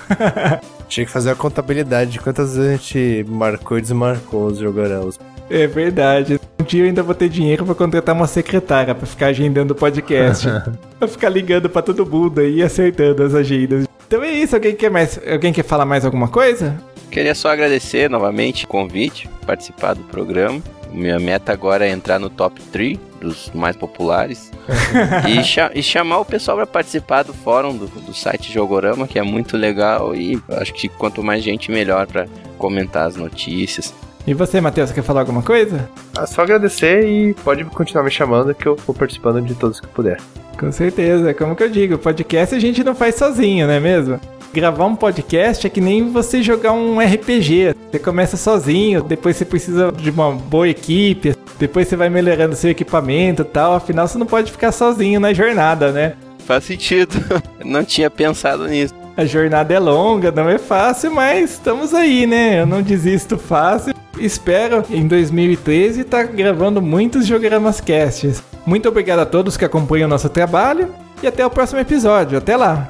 Tinha que fazer a contabilidade de quantas vezes a gente marcou e desmarcou os jogoramas. É verdade. Um dia eu ainda vou ter dinheiro pra contratar uma secretária pra ficar agendando o podcast. pra ficar ligando pra todo mundo aí e acertando as agendas. Então é isso. Alguém quer, mais, alguém quer falar mais alguma coisa? Queria só agradecer novamente o convite, participar do programa. Minha meta agora é entrar no top 3 dos mais populares e, cha e, chamar o pessoal para participar do fórum do, do, site Jogorama, que é muito legal e acho que quanto mais gente melhor para comentar as notícias. E você, Matheus, quer falar alguma coisa? Ah, só agradecer e pode continuar me chamando que eu vou participando de todos que puder. Com certeza, como que eu digo, podcast a gente não faz sozinho, não é mesmo? Gravar um podcast é que nem você jogar um RPG. Você começa sozinho, depois você precisa de uma boa equipe, depois você vai melhorando seu equipamento e tal. Afinal, você não pode ficar sozinho na jornada, né? Faz sentido. não tinha pensado nisso. A jornada é longa, não é fácil, mas estamos aí, né? Eu não desisto fácil. Espero em 2013 estar tá gravando muitos Jogramas Casts. Muito obrigado a todos que acompanham o nosso trabalho e até o próximo episódio. Até lá!